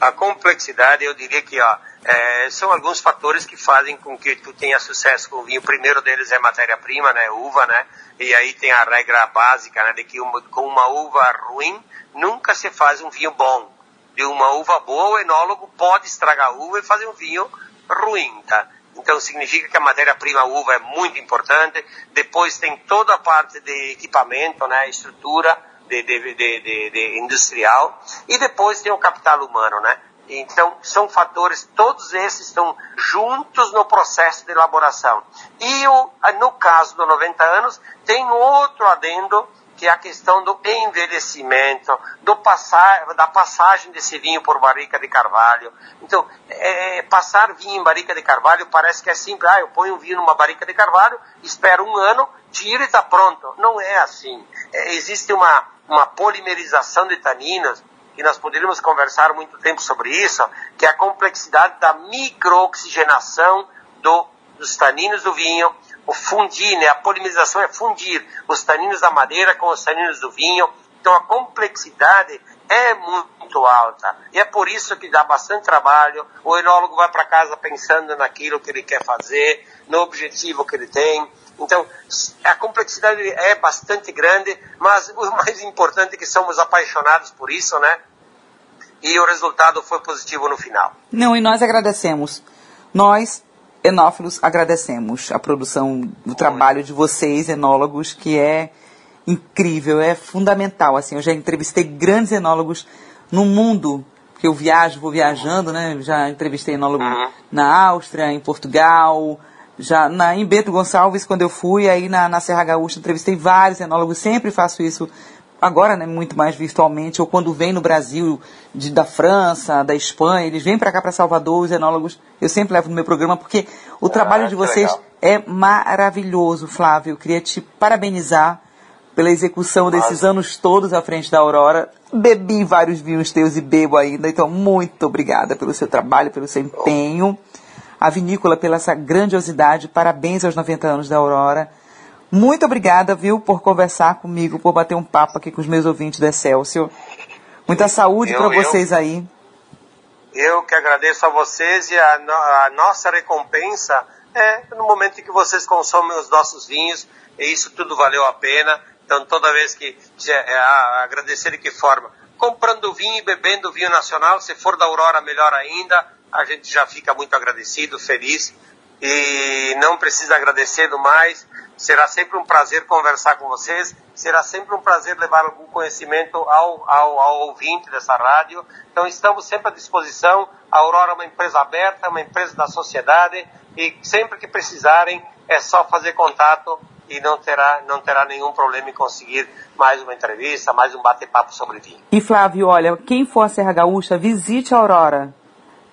A, a complexidade, eu diria que ó, é, são alguns fatores que fazem com que tu tenha sucesso com o vinho. O primeiro deles é matéria-prima, né, uva, né, e aí tem a regra básica, né, de que uma, com uma uva ruim nunca se faz um vinho bom. De uma uva boa, o enólogo pode estragar a uva e fazer um vinho ruim, tá? Então significa que a matéria-prima uva é muito importante. Depois tem toda a parte de equipamento, né, estrutura de, de, de, de industrial. E depois tem o capital humano, né? Então, são fatores, todos esses estão juntos no processo de elaboração. E o, no caso do 90 anos, tem outro adendo, que é a questão do envelhecimento, do passar, da passagem desse vinho por barrica de carvalho. Então, é, passar vinho em barrica de carvalho parece que é simples. Ah, eu ponho um vinho numa barrica de carvalho, espero um ano, tiro e está pronto. Não é assim. É, existe uma, uma polimerização de taninos, e nós poderíamos conversar muito tempo sobre isso, que é a complexidade da microoxigenação do, dos taninos do vinho, o fundir, né? a polimerização é fundir os taninos da madeira com os taninos do vinho. Então a complexidade é muito alta. E é por isso que dá bastante trabalho. O enólogo vai para casa pensando naquilo que ele quer fazer, no objetivo que ele tem. Então, a complexidade é bastante grande, mas o mais importante é que somos apaixonados por isso, né? E o resultado foi positivo no final. Não, e nós agradecemos. Nós, enófilos, agradecemos a produção, o trabalho de vocês, enólogos, que é incrível, é fundamental. Assim, eu já entrevistei grandes enólogos no mundo, porque eu viajo, vou viajando, né? Já entrevistei enólogo uhum. na Áustria, em Portugal, já na, em Bento Gonçalves, quando eu fui, aí na, na Serra Gaúcha, entrevistei vários enólogos, sempre faço isso agora, né, muito mais virtualmente, ou quando vem no Brasil, de, da França, da Espanha, eles vêm para cá, para Salvador, os enólogos, eu sempre levo no meu programa, porque o ah, trabalho de vocês legal. é maravilhoso, Flávio. Eu queria te parabenizar pela execução desses anos todos à frente da Aurora. Bebi vários vinhos teus e bebo ainda, então muito obrigada pelo seu trabalho, pelo seu empenho. A vinícola pela essa grandiosidade. Parabéns aos 90 anos da Aurora. Muito obrigada, viu, por conversar comigo, por bater um papo aqui com os meus ouvintes do Excelsior. Muita saúde para vocês aí. Eu que agradeço a vocês e a, a, nossa recompensa é no momento em que vocês consomem os nossos vinhos, e isso tudo valeu a pena. Então, toda vez que é, agradecer de que forma? Comprando vinho e bebendo vinho nacional, se for da Aurora, melhor ainda. A gente já fica muito agradecido, feliz e não precisa agradecer mais. Será sempre um prazer conversar com vocês, será sempre um prazer levar algum conhecimento ao, ao, ao ouvinte dessa rádio. Então estamos sempre à disposição. A Aurora é uma empresa aberta, uma empresa da sociedade e sempre que precisarem é só fazer contato e não terá, não terá nenhum problema em conseguir mais uma entrevista, mais um bate-papo sobre vinho. E Flávio, olha, quem for a Serra Gaúcha, visite a Aurora.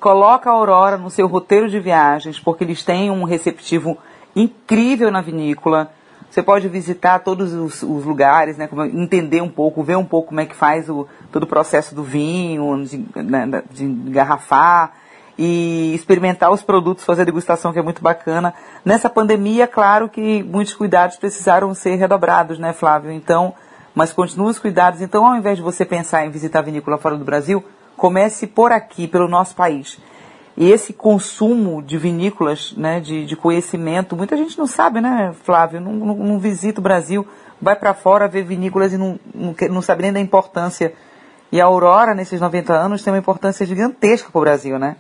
Coloca a Aurora no seu roteiro de viagens, porque eles têm um receptivo incrível na vinícola. Você pode visitar todos os, os lugares, né, entender um pouco, ver um pouco como é que faz o, todo o processo do vinho, de, né, de engarrafar e experimentar os produtos, fazer degustação, que é muito bacana. Nessa pandemia, claro que muitos cuidados precisaram ser redobrados, né, Flávio? Então, mas continue os cuidados. Então, ao invés de você pensar em visitar a vinícola fora do Brasil, comece por aqui, pelo nosso país. E esse consumo de vinícolas, né, de, de conhecimento, muita gente não sabe, né, Flávio? Não, não, não visita o Brasil, vai para fora ver vinícolas e não, não, não sabe nem da importância. E a Aurora, nesses 90 anos, tem uma importância gigantesca para o Brasil, né?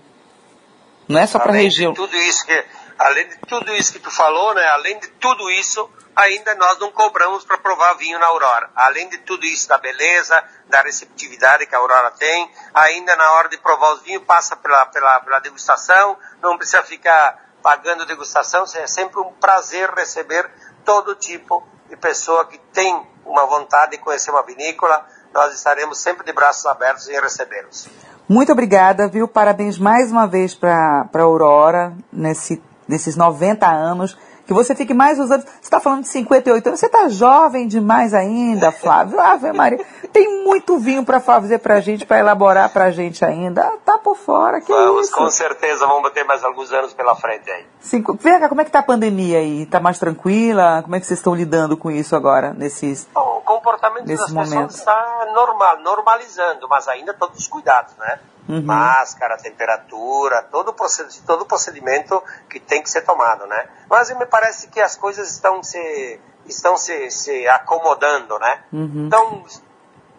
Não é só para a região. Tudo isso que, além de tudo isso que tu falou, né? Além de tudo isso, ainda nós não cobramos para provar vinho na Aurora. Além de tudo isso, da beleza, da receptividade que a Aurora tem, ainda na hora de provar os vinhos, passa pela, pela, pela degustação, não precisa ficar pagando degustação, é sempre um prazer receber todo tipo de pessoa que tem uma vontade de conhecer uma vinícola, nós estaremos sempre de braços abertos em recebê-los. Muito obrigada, viu? Parabéns mais uma vez para a Aurora nesse, nesses 90 anos que você fique mais usando. Você está falando de 58 anos, você está jovem demais ainda, Flávio. Ave Maria. Tem muito vinho para fazer para a gente, para elaborar para a gente ainda. Tá por fora, que vamos, isso? com certeza, vamos ter mais alguns anos pela frente aí. Cinco... Vem cá, como é que tá a pandemia aí? Está mais tranquila? Como é que vocês estão lidando com isso agora, nesses O comportamento das momento. pessoas está normal, normalizando, mas ainda todos os cuidados, né? Uhum. Máscara, temperatura, todo o, procedimento, todo o procedimento que tem que ser tomado, né? Mas me parece que as coisas estão se, estão se, se acomodando, né? Uhum. Então,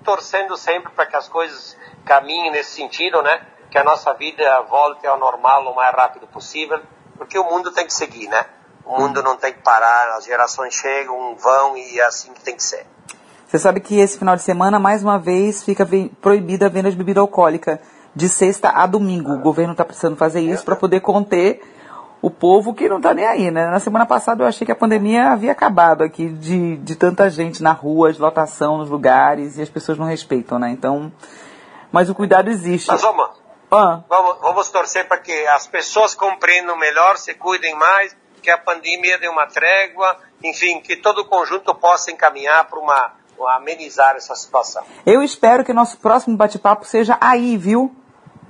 torcendo sempre para que as coisas caminhem nesse sentido, né? Que a nossa vida volte ao normal o mais rápido possível, porque o mundo tem que seguir, né? O mundo não tem que parar, as gerações chegam, vão e é assim que tem que ser. Você sabe que esse final de semana, mais uma vez, fica proibida a venda de bebida alcoólica de sexta a domingo. O governo está precisando fazer isso para poder conter o povo que não está nem aí, né? Na semana passada eu achei que a pandemia havia acabado aqui de, de tanta gente na rua, de lotação nos lugares e as pessoas não respeitam, né? Então, mas o cuidado existe. Mas vamos, Ah, vamos, vamos torcer para que as pessoas compreendam melhor, se cuidem mais, que a pandemia dê uma trégua, enfim, que todo o conjunto possa encaminhar para uma, uma amenizar essa situação. eu espero que nosso próximo bate-papo seja aí, viu?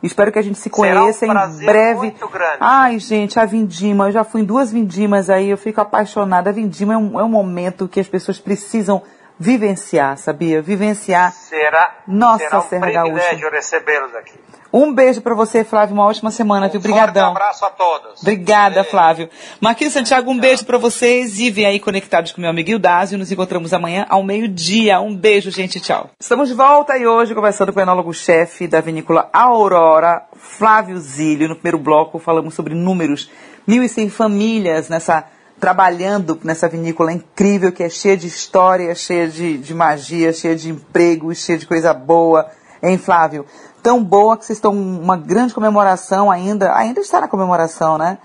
Espero que a gente se Será um conheça em breve. muito grande. Ai, gente, a Vindima, eu já fui em duas Vindimas aí, eu fico apaixonada. A Vindima é um, é um momento que as pessoas precisam vivenciar, sabia? Vivenciar. Será, Nossa, será um Serra privilégio recebê-los aqui. Um beijo pra você, Flávio. Uma ótima semana, viu? Um forte Obrigadão. abraço a todos. Obrigada. Flávio. Marquinhos Santiago, um beijo pra vocês e vem aí conectados com meu amigo Ildásio. Nos encontramos amanhã ao meio-dia. Um beijo, gente. Tchau. Estamos de volta e hoje conversando com o enólogo-chefe da vinícola Aurora, Flávio Zílio. No primeiro bloco falamos sobre números. 1.100 famílias nessa trabalhando nessa vinícola incrível que é cheia de história, cheia de, de magia, cheia de empregos, cheia de coisa boa. Hein, Flávio? Tão boa que vocês estão uma grande comemoração ainda, ainda está na comemoração, né?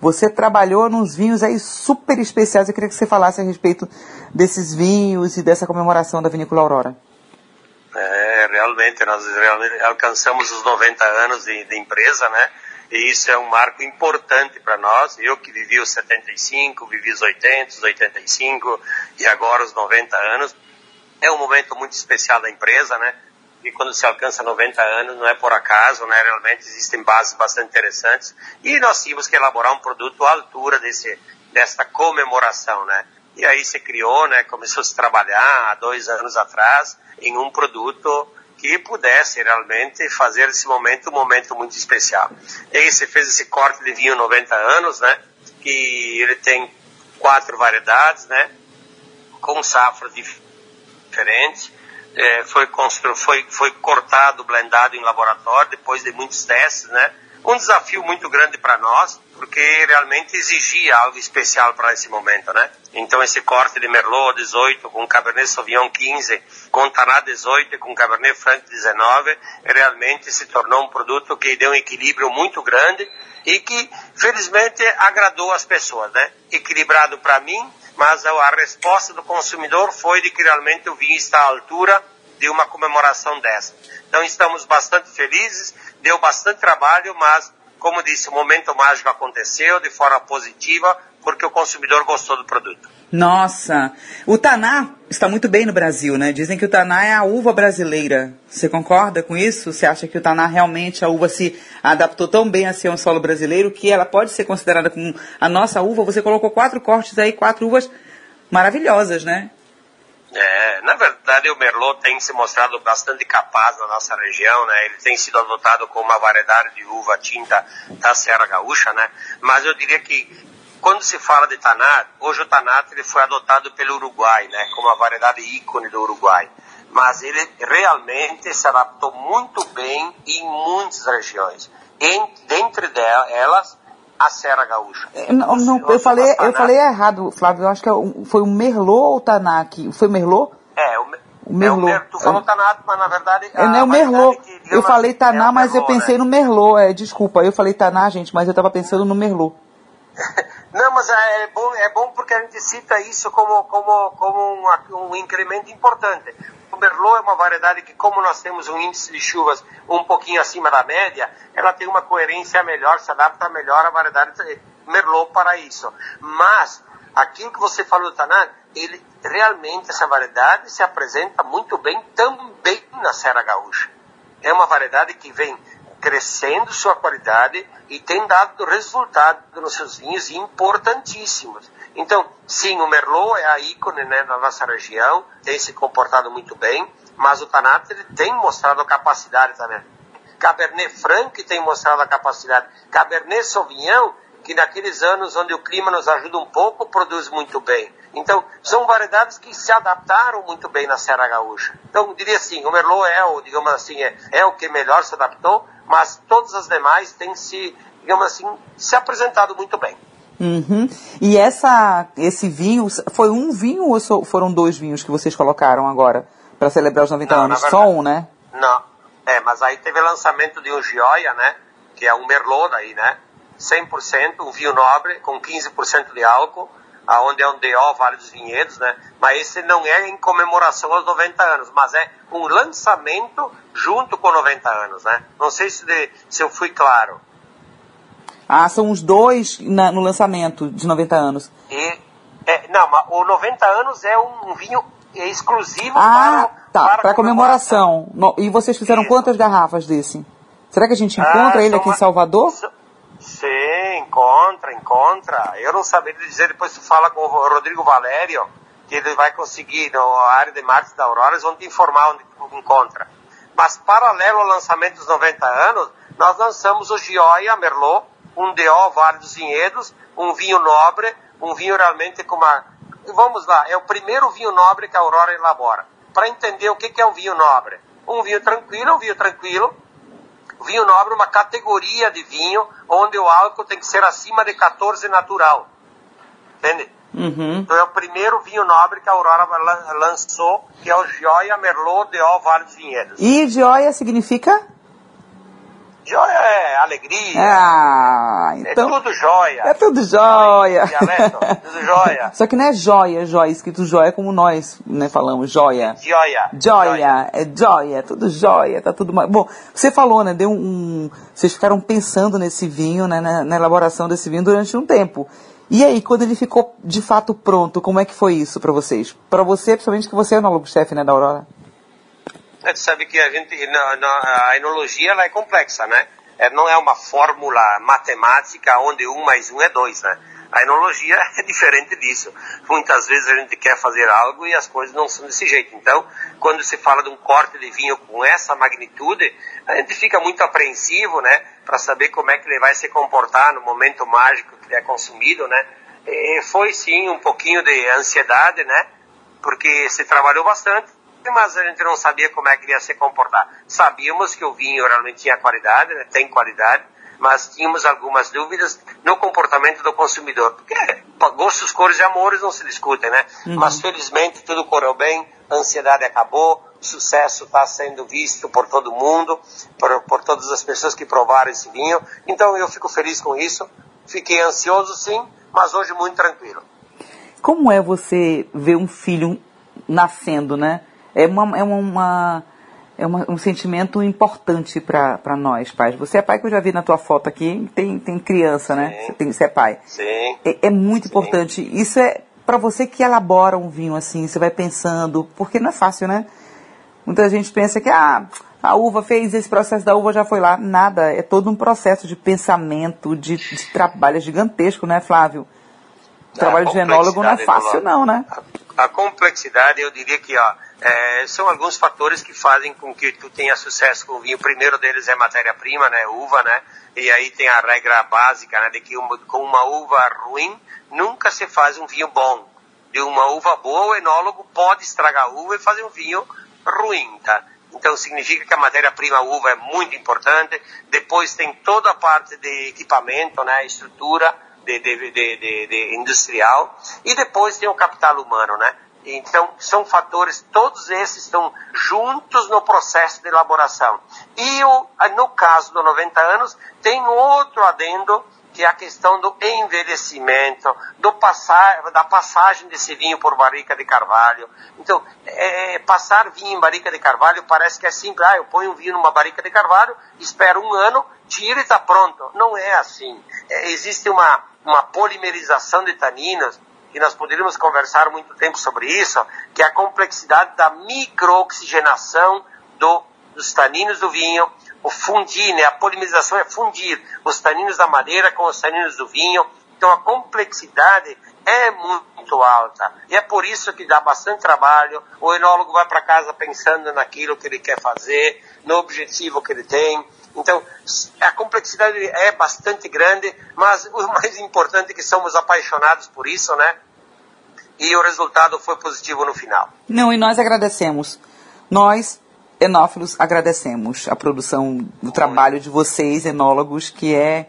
Você trabalhou nos vinhos aí super especiais. Eu queria que você falasse a respeito desses vinhos e dessa comemoração da Vinícola Aurora. É, realmente, nós realmente alcançamos os 90 anos de, de empresa, né? E isso é um marco importante para nós. Eu que vivi os 75, vivi os 80, os 85 e agora os 90 anos. É um momento muito especial da empresa, né? E quando se alcança 90 anos, não é por acaso, né? Realmente existem bases bastante interessantes. E nós tínhamos que elaborar um produto à altura desse, desta comemoração, né? E aí se criou, né? Começou a se trabalhar há dois anos atrás em um produto que pudesse realmente fazer esse momento um momento muito especial. E se fez esse corte de vinho 90 anos, né? Que ele tem quatro variedades, né? Com safras diferentes. É, foi, foi, foi cortado, blendado em laboratório depois de muitos testes, né? Um desafio muito grande para nós, porque realmente exigia algo especial para esse momento, né? Então esse corte de Merlot 18 com Cabernet Sauvignon 15, com Tanat 18 e com Cabernet Franc 19, realmente se tornou um produto que deu um equilíbrio muito grande e que felizmente agradou as pessoas, né? Equilibrado para mim, mas a resposta do consumidor foi de que realmente o vinho está à altura de uma comemoração dessa. Então estamos bastante felizes, deu bastante trabalho, mas como disse, o momento mágico aconteceu de forma positiva porque o consumidor gostou do produto. Nossa, o Taná está muito bem no Brasil, né? Dizem que o Taná é a uva brasileira. Você concorda com isso? Você acha que o Taná realmente a uva se adaptou tão bem a ser um solo brasileiro que ela pode ser considerada como a nossa uva? Você colocou quatro cortes aí, quatro uvas maravilhosas, né? É, na verdade o Merlot tem se mostrado bastante capaz na nossa região, né? Ele tem sido adotado como uma variedade de uva tinta da Serra Gaúcha, né? Mas eu diria que quando se fala de Tanat, hoje o Tanat ele foi adotado pelo Uruguai, né? Como uma variedade ícone do Uruguai. Mas ele realmente se adaptou muito bem em muitas regiões. Em, dentre delas, a Serra Gaúcha. É, não, não, eu, falei, eu falei errado, Flávio. Eu acho que é foi o Merlot ou o Tanak? Foi o Merlot? É, o, o Merlot. É tu falou Tanak, mas na verdade... É, não, é o Merlot. Que, eu falei Taná, é mas Merlot, eu pensei né? no Merlot. É, desculpa, eu falei Taná, gente, mas eu estava pensando no Merlot. Não, mas é, é bom, é bom porque a gente cita isso como, como, como um, um incremento importante. O Merlot é uma variedade que, como nós temos um índice de chuvas um pouquinho acima da média, ela tem uma coerência melhor, se adapta melhor à variedade Merlot para isso. Mas, aquilo que você falou Tanan, ele realmente, essa variedade se apresenta muito bem também na Serra Gaúcha. É uma variedade que vem crescendo sua qualidade e tem dado resultado nos seus vinhos importantíssimos. Então, sim, o Merlot é a ícone né, na nossa região, tem se comportado muito bem, mas o Tanat tem mostrado capacidade também. Cabernet Franc tem mostrado a capacidade. Cabernet Sauvignon, que naqueles anos onde o clima nos ajuda um pouco, produz muito bem. Então, são variedades que se adaptaram muito bem na Serra Gaúcha. Então, diria assim, o Merlot é, o, digamos assim, é, é o que melhor se adaptou, mas todas as demais têm se, digamos assim, se apresentado muito bem. Uhum. E essa, esse vinho, foi um vinho ou foram dois vinhos que vocês colocaram agora para celebrar os 90 não, anos? Verdade, Só um, né? Não, é, mas aí teve lançamento de um Gioia, né? Que é um Merlot daí, né? 100%, um vinho nobre com 15% de álcool, aonde é um DO Vale dos Vinhedos, né? Mas esse não é em comemoração aos 90 anos, mas é um lançamento junto com 90 anos, né? Não sei se, de, se eu fui claro. Ah, são os dois na, no lançamento de 90 anos. E, é, não, mas o 90 anos é um, um vinho exclusivo ah, para, tá, para, para comemoração. comemoração. E vocês fizeram Isso. quantas garrafas desse? Será que a gente encontra ah, ele aqui uma... em Salvador? Sim, encontra, encontra. Eu não sabia dizer, depois tu fala com o Rodrigo Valério, que ele vai conseguir, na área de marketing da Aurora, eles vão te informar onde tu encontra. Mas paralelo ao lançamento dos 90 anos, nós lançamos o Gioia Merlot, um DO Vale dos Vinhedos, um vinho nobre, um vinho realmente com uma... Vamos lá, é o primeiro vinho nobre que a Aurora elabora. Para entender o que é um vinho nobre. Um vinho tranquilo, um vinho tranquilo, vinho nobre é uma categoria de vinho onde o álcool tem que ser acima de 14 natural. Entende? Uhum. Então é o primeiro vinho nobre que a Aurora lançou, que é o Gioia Merlot de O Vale dos Vinhedos. E Gioia significa? Joia é alegria. Ah, é então. É tudo joia. É tudo joia. Dialeto, tudo joia. Só que não é joia, joia, escrito joia como nós né, falamos, joia. Joia. Joia, é joia, é tudo joia, tá tudo. Bom, você falou, né? Deu um. Vocês ficaram pensando nesse vinho, né, na, na elaboração desse vinho durante um tempo. E aí, quando ele ficou de fato pronto, como é que foi isso para vocês? Para você, principalmente que você é o enólogo-chefe, né, da Aurora? É, tu sabe que a gente, na, na, a enologia ela é complexa, né? É, não é uma fórmula matemática onde um mais um é dois, né? A enologia é diferente disso. Muitas vezes a gente quer fazer algo e as coisas não são desse jeito. Então, quando se fala de um corte de vinho com essa magnitude, a gente fica muito apreensivo, né? Para saber como é que ele vai se comportar no momento mágico que ele é consumido, né? E foi sim um pouquinho de ansiedade, né? Porque se trabalhou bastante mas a gente não sabia como é que ia se comportar. Sabíamos que o vinho realmente tinha qualidade, né, tem qualidade, mas tínhamos algumas dúvidas no comportamento do consumidor. Porque gostos, cores e amores não se discutem, né? Uhum. Mas felizmente tudo correu bem, a ansiedade acabou, o sucesso está sendo visto por todo mundo, por, por todas as pessoas que provaram esse vinho. Então eu fico feliz com isso. Fiquei ansioso sim, mas hoje muito tranquilo. Como é você ver um filho nascendo, né? É, uma, é, uma, é uma, um sentimento importante para nós, pais. Você é pai que eu já vi na tua foto aqui, tem, tem criança, né? Você, tem, você é pai. Sim. É, é muito Sim. importante. Isso é para você que elabora um vinho assim, você vai pensando, porque não é fácil, né? Muita gente pensa que ah, a uva fez esse processo da uva já foi lá. Nada, é todo um processo de pensamento, de, de trabalho gigantesco, né, Flávio? O trabalho de enólogo não é fácil, não, né? a complexidade, eu diria que ó, é, são alguns fatores que fazem com que tu tenha sucesso com o vinho. O primeiro deles é matéria-prima, né, uva, né, e aí tem a regra básica, né, de que uma, com uma uva ruim nunca se faz um vinho bom. De uma uva boa, o enólogo pode estragar a uva e fazer um vinho ruim, tá? Então significa que a matéria-prima uva é muito importante. Depois tem toda a parte de equipamento, né, estrutura de, de, de, de industrial. E depois tem o capital humano, né? Então, são fatores, todos esses estão juntos no processo de elaboração. E o, no caso do 90 anos, tem outro adendo que é a questão do envelhecimento, do passar, da passagem desse vinho por barrica de carvalho. Então, é, passar vinho em barrica de carvalho parece que é simples. Ah, eu ponho um vinho numa barrica de carvalho, espero um ano, tiro e está pronto. Não é assim. É, existe uma, uma polimerização de taninos, que nós poderíamos conversar muito tempo sobre isso, que é a complexidade da microoxigenação do, dos taninos do vinho, o fundir, né? A polimerização é fundir os taninos da madeira com os taninos do vinho. Então a complexidade é muito alta. E é por isso que dá bastante trabalho. O enólogo vai para casa pensando naquilo que ele quer fazer, no objetivo que ele tem. Então, a complexidade é bastante grande, mas o mais importante é que somos apaixonados por isso, né? E o resultado foi positivo no final. Não, e nós agradecemos. Nós enófilos, agradecemos a produção do trabalho de vocês, enólogos, que é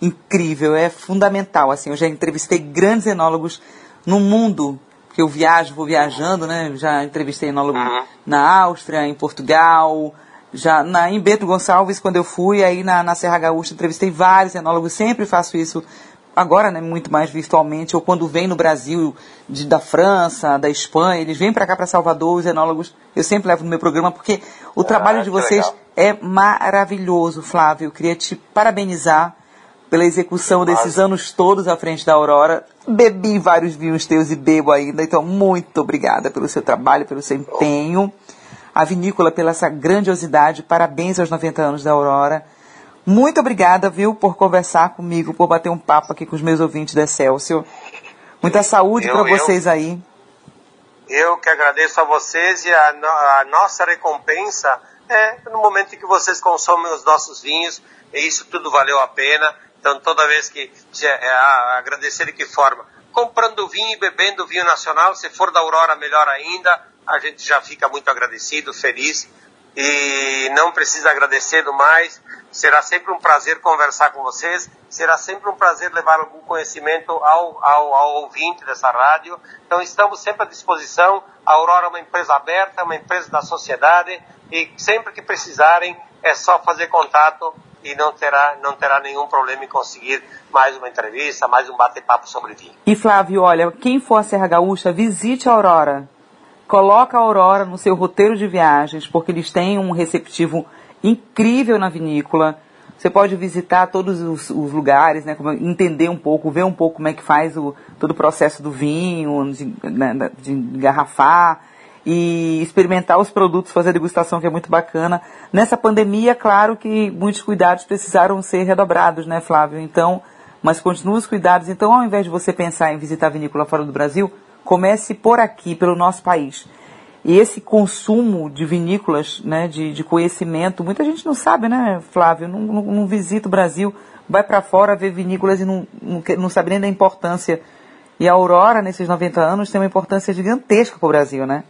incrível, é fundamental. Assim, eu já entrevistei grandes enólogos no mundo, que eu viajo, vou viajando, né? Já entrevistei enólogo uhum. na Áustria, em Portugal, já na, em Bento Gonçalves, quando eu fui, aí na, na Serra Gaúcha, entrevistei vários enólogos, sempre faço isso agora né, muito mais virtualmente, ou quando vem no Brasil, de, da França, da Espanha, eles vêm para cá, para Salvador, os enólogos, eu sempre levo no meu programa, porque o ah, trabalho de vocês legal. é maravilhoso, Flávio. Eu queria te parabenizar pela execução desses anos todos à frente da Aurora. Bebi vários vinhos teus e bebo ainda, então muito obrigada pelo seu trabalho, pelo seu empenho. A vinícola pela essa grandiosidade, parabéns aos 90 anos da Aurora. Muito obrigada, viu, por conversar comigo, por bater um papo aqui com os meus ouvintes da Excelsior. Muita saúde para vocês eu, aí. Eu que agradeço a vocês e a, a, nossa recompensa é no momento em que vocês consomem os nossos vinhos, e isso tudo valeu a pena. Então, toda vez que é, agradecer de que forma? Comprando vinho e bebendo vinho nacional, se for da Aurora, melhor ainda. A gente já fica muito agradecido, feliz e não precisa agradecer mais. Será sempre um prazer conversar com vocês, será sempre um prazer levar algum conhecimento ao, ao, ao ouvinte dessa rádio. Então estamos sempre à disposição. A Aurora é uma empresa aberta, uma empresa da sociedade e sempre que precisarem é só fazer contato e não terá, não terá nenhum problema em conseguir mais uma entrevista, mais um bate-papo sobre vinho. E Flávio, olha, quem for a Serra Gaúcha, visite a Aurora. Coloca a Aurora no seu roteiro de viagens, porque eles têm um receptivo incrível na vinícola. Você pode visitar todos os, os lugares, né, entender um pouco, ver um pouco como é que faz o, todo o processo do vinho, de, né, de engarrafar e experimentar os produtos, fazer degustação, que é muito bacana. Nessa pandemia, claro que muitos cuidados precisaram ser redobrados, né, Flávio? Então, mas continuam os cuidados. Então, ao invés de você pensar em visitar vinícola fora do Brasil, comece por aqui, pelo nosso país. E esse consumo de vinícolas, né, de, de conhecimento, muita gente não sabe, né, Flávio? Não, não, não visita o Brasil, vai para fora ver vinícolas e não, não, não sabe nem da importância. E a Aurora, nesses 90 anos, tem uma importância gigantesca para o Brasil, né?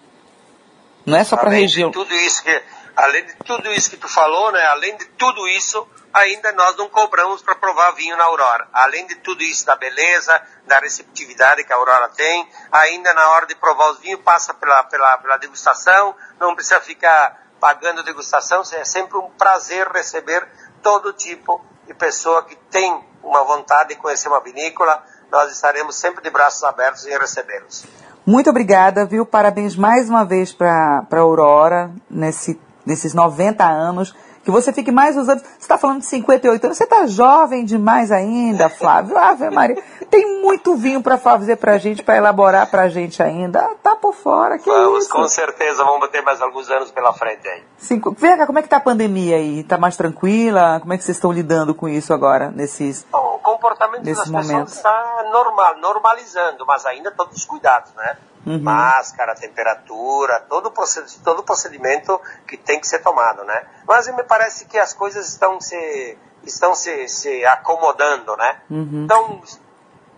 Não é só para a região. Tudo isso que, além de tudo isso que tu falou, né, além de tudo isso, ainda nós não cobramos para provar vinho na Aurora. Além de tudo isso, da beleza, da receptividade que a Aurora tem, ainda na hora de provar os vinhos, passa pela, pela, pela degustação, não precisa ficar pagando degustação, é sempre um prazer receber todo tipo de pessoa que tem uma vontade de conhecer uma vinícola, nós estaremos sempre de braços abertos em recebê-los. Muito obrigada, viu? Parabéns mais uma vez para Aurora nesse, nesses 90 anos que você fique mais usando. Você está falando de 58 anos, você está jovem demais ainda, Flávio. Ave Maria. Tem muito vinho para fazer para a gente, para elaborar para gente ainda. Tá por fora, que vamos, isso? com certeza, vamos ter mais alguns anos pela frente aí. Cinco... Como é que tá a pandemia aí? Tá mais tranquila? Como é que vocês estão lidando com isso agora, nesses Bom, O comportamento das momentos? pessoas está normal, normalizando, mas ainda todos os cuidados, né? Uhum. Máscara, temperatura, todo o, procedimento, todo procedimento que tem que ser tomado, né? Mas me parece que as coisas estão se, estão se, se acomodando, né? Uhum. Então,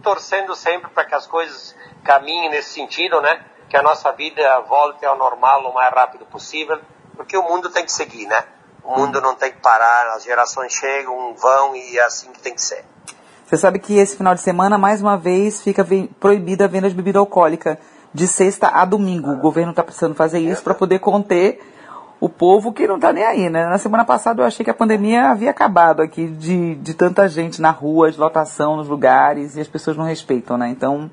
torcendo sempre para que as coisas caminhem nesse sentido, né? Que a nossa vida volte ao normal o mais rápido possível, porque o mundo tem que seguir, né? O mundo não tem que parar, as gerações chegam, vão e é assim que tem que ser. Você sabe que esse final de semana, mais uma vez, fica proibida a venda de bebida alcoólica de sexta a domingo. O governo está precisando fazer isso para poder conter o povo que não está nem aí, né? Na semana passada eu achei que a pandemia havia acabado aqui de, de tanta gente na rua, de lotação nos lugares e as pessoas não respeitam, né? Então,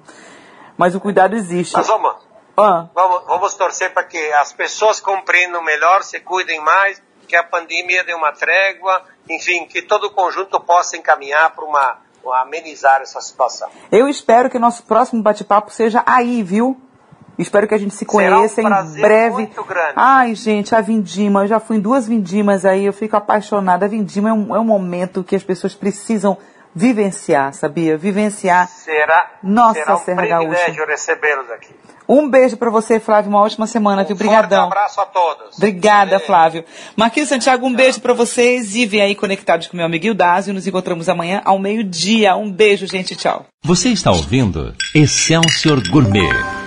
mas o cuidado existe. Mas vamos, ah. vamos, vamos torcer para que as pessoas compreendam melhor, se cuidem mais, que a pandemia dê uma trégua, enfim, que todo o conjunto possa encaminhar para uma amenizar essa situação. Eu espero que nosso próximo bate-papo seja aí, viu? Espero que a gente se conheça um em breve. Muito grande. Ai, gente, a Vindima, eu já fui em duas Vindimas aí, eu fico apaixonada. A Vindima é um, é um momento que as pessoas precisam vivenciar, sabia? Vivenciar. Será, Nossa será um Serra Gaúcha. recebê-los aqui. Um beijo para você, Flávio. Uma ótima semana, um viu? Obrigadão. Um abraço a todos. Obrigada, Flávio. Marquinhos Santiago, um Tchau. beijo para vocês e vem aí conectados com meu amigo Ildásio. Nos encontramos amanhã ao meio-dia. Um beijo, gente. Tchau. Você está ouvindo Excelsior Gourmet.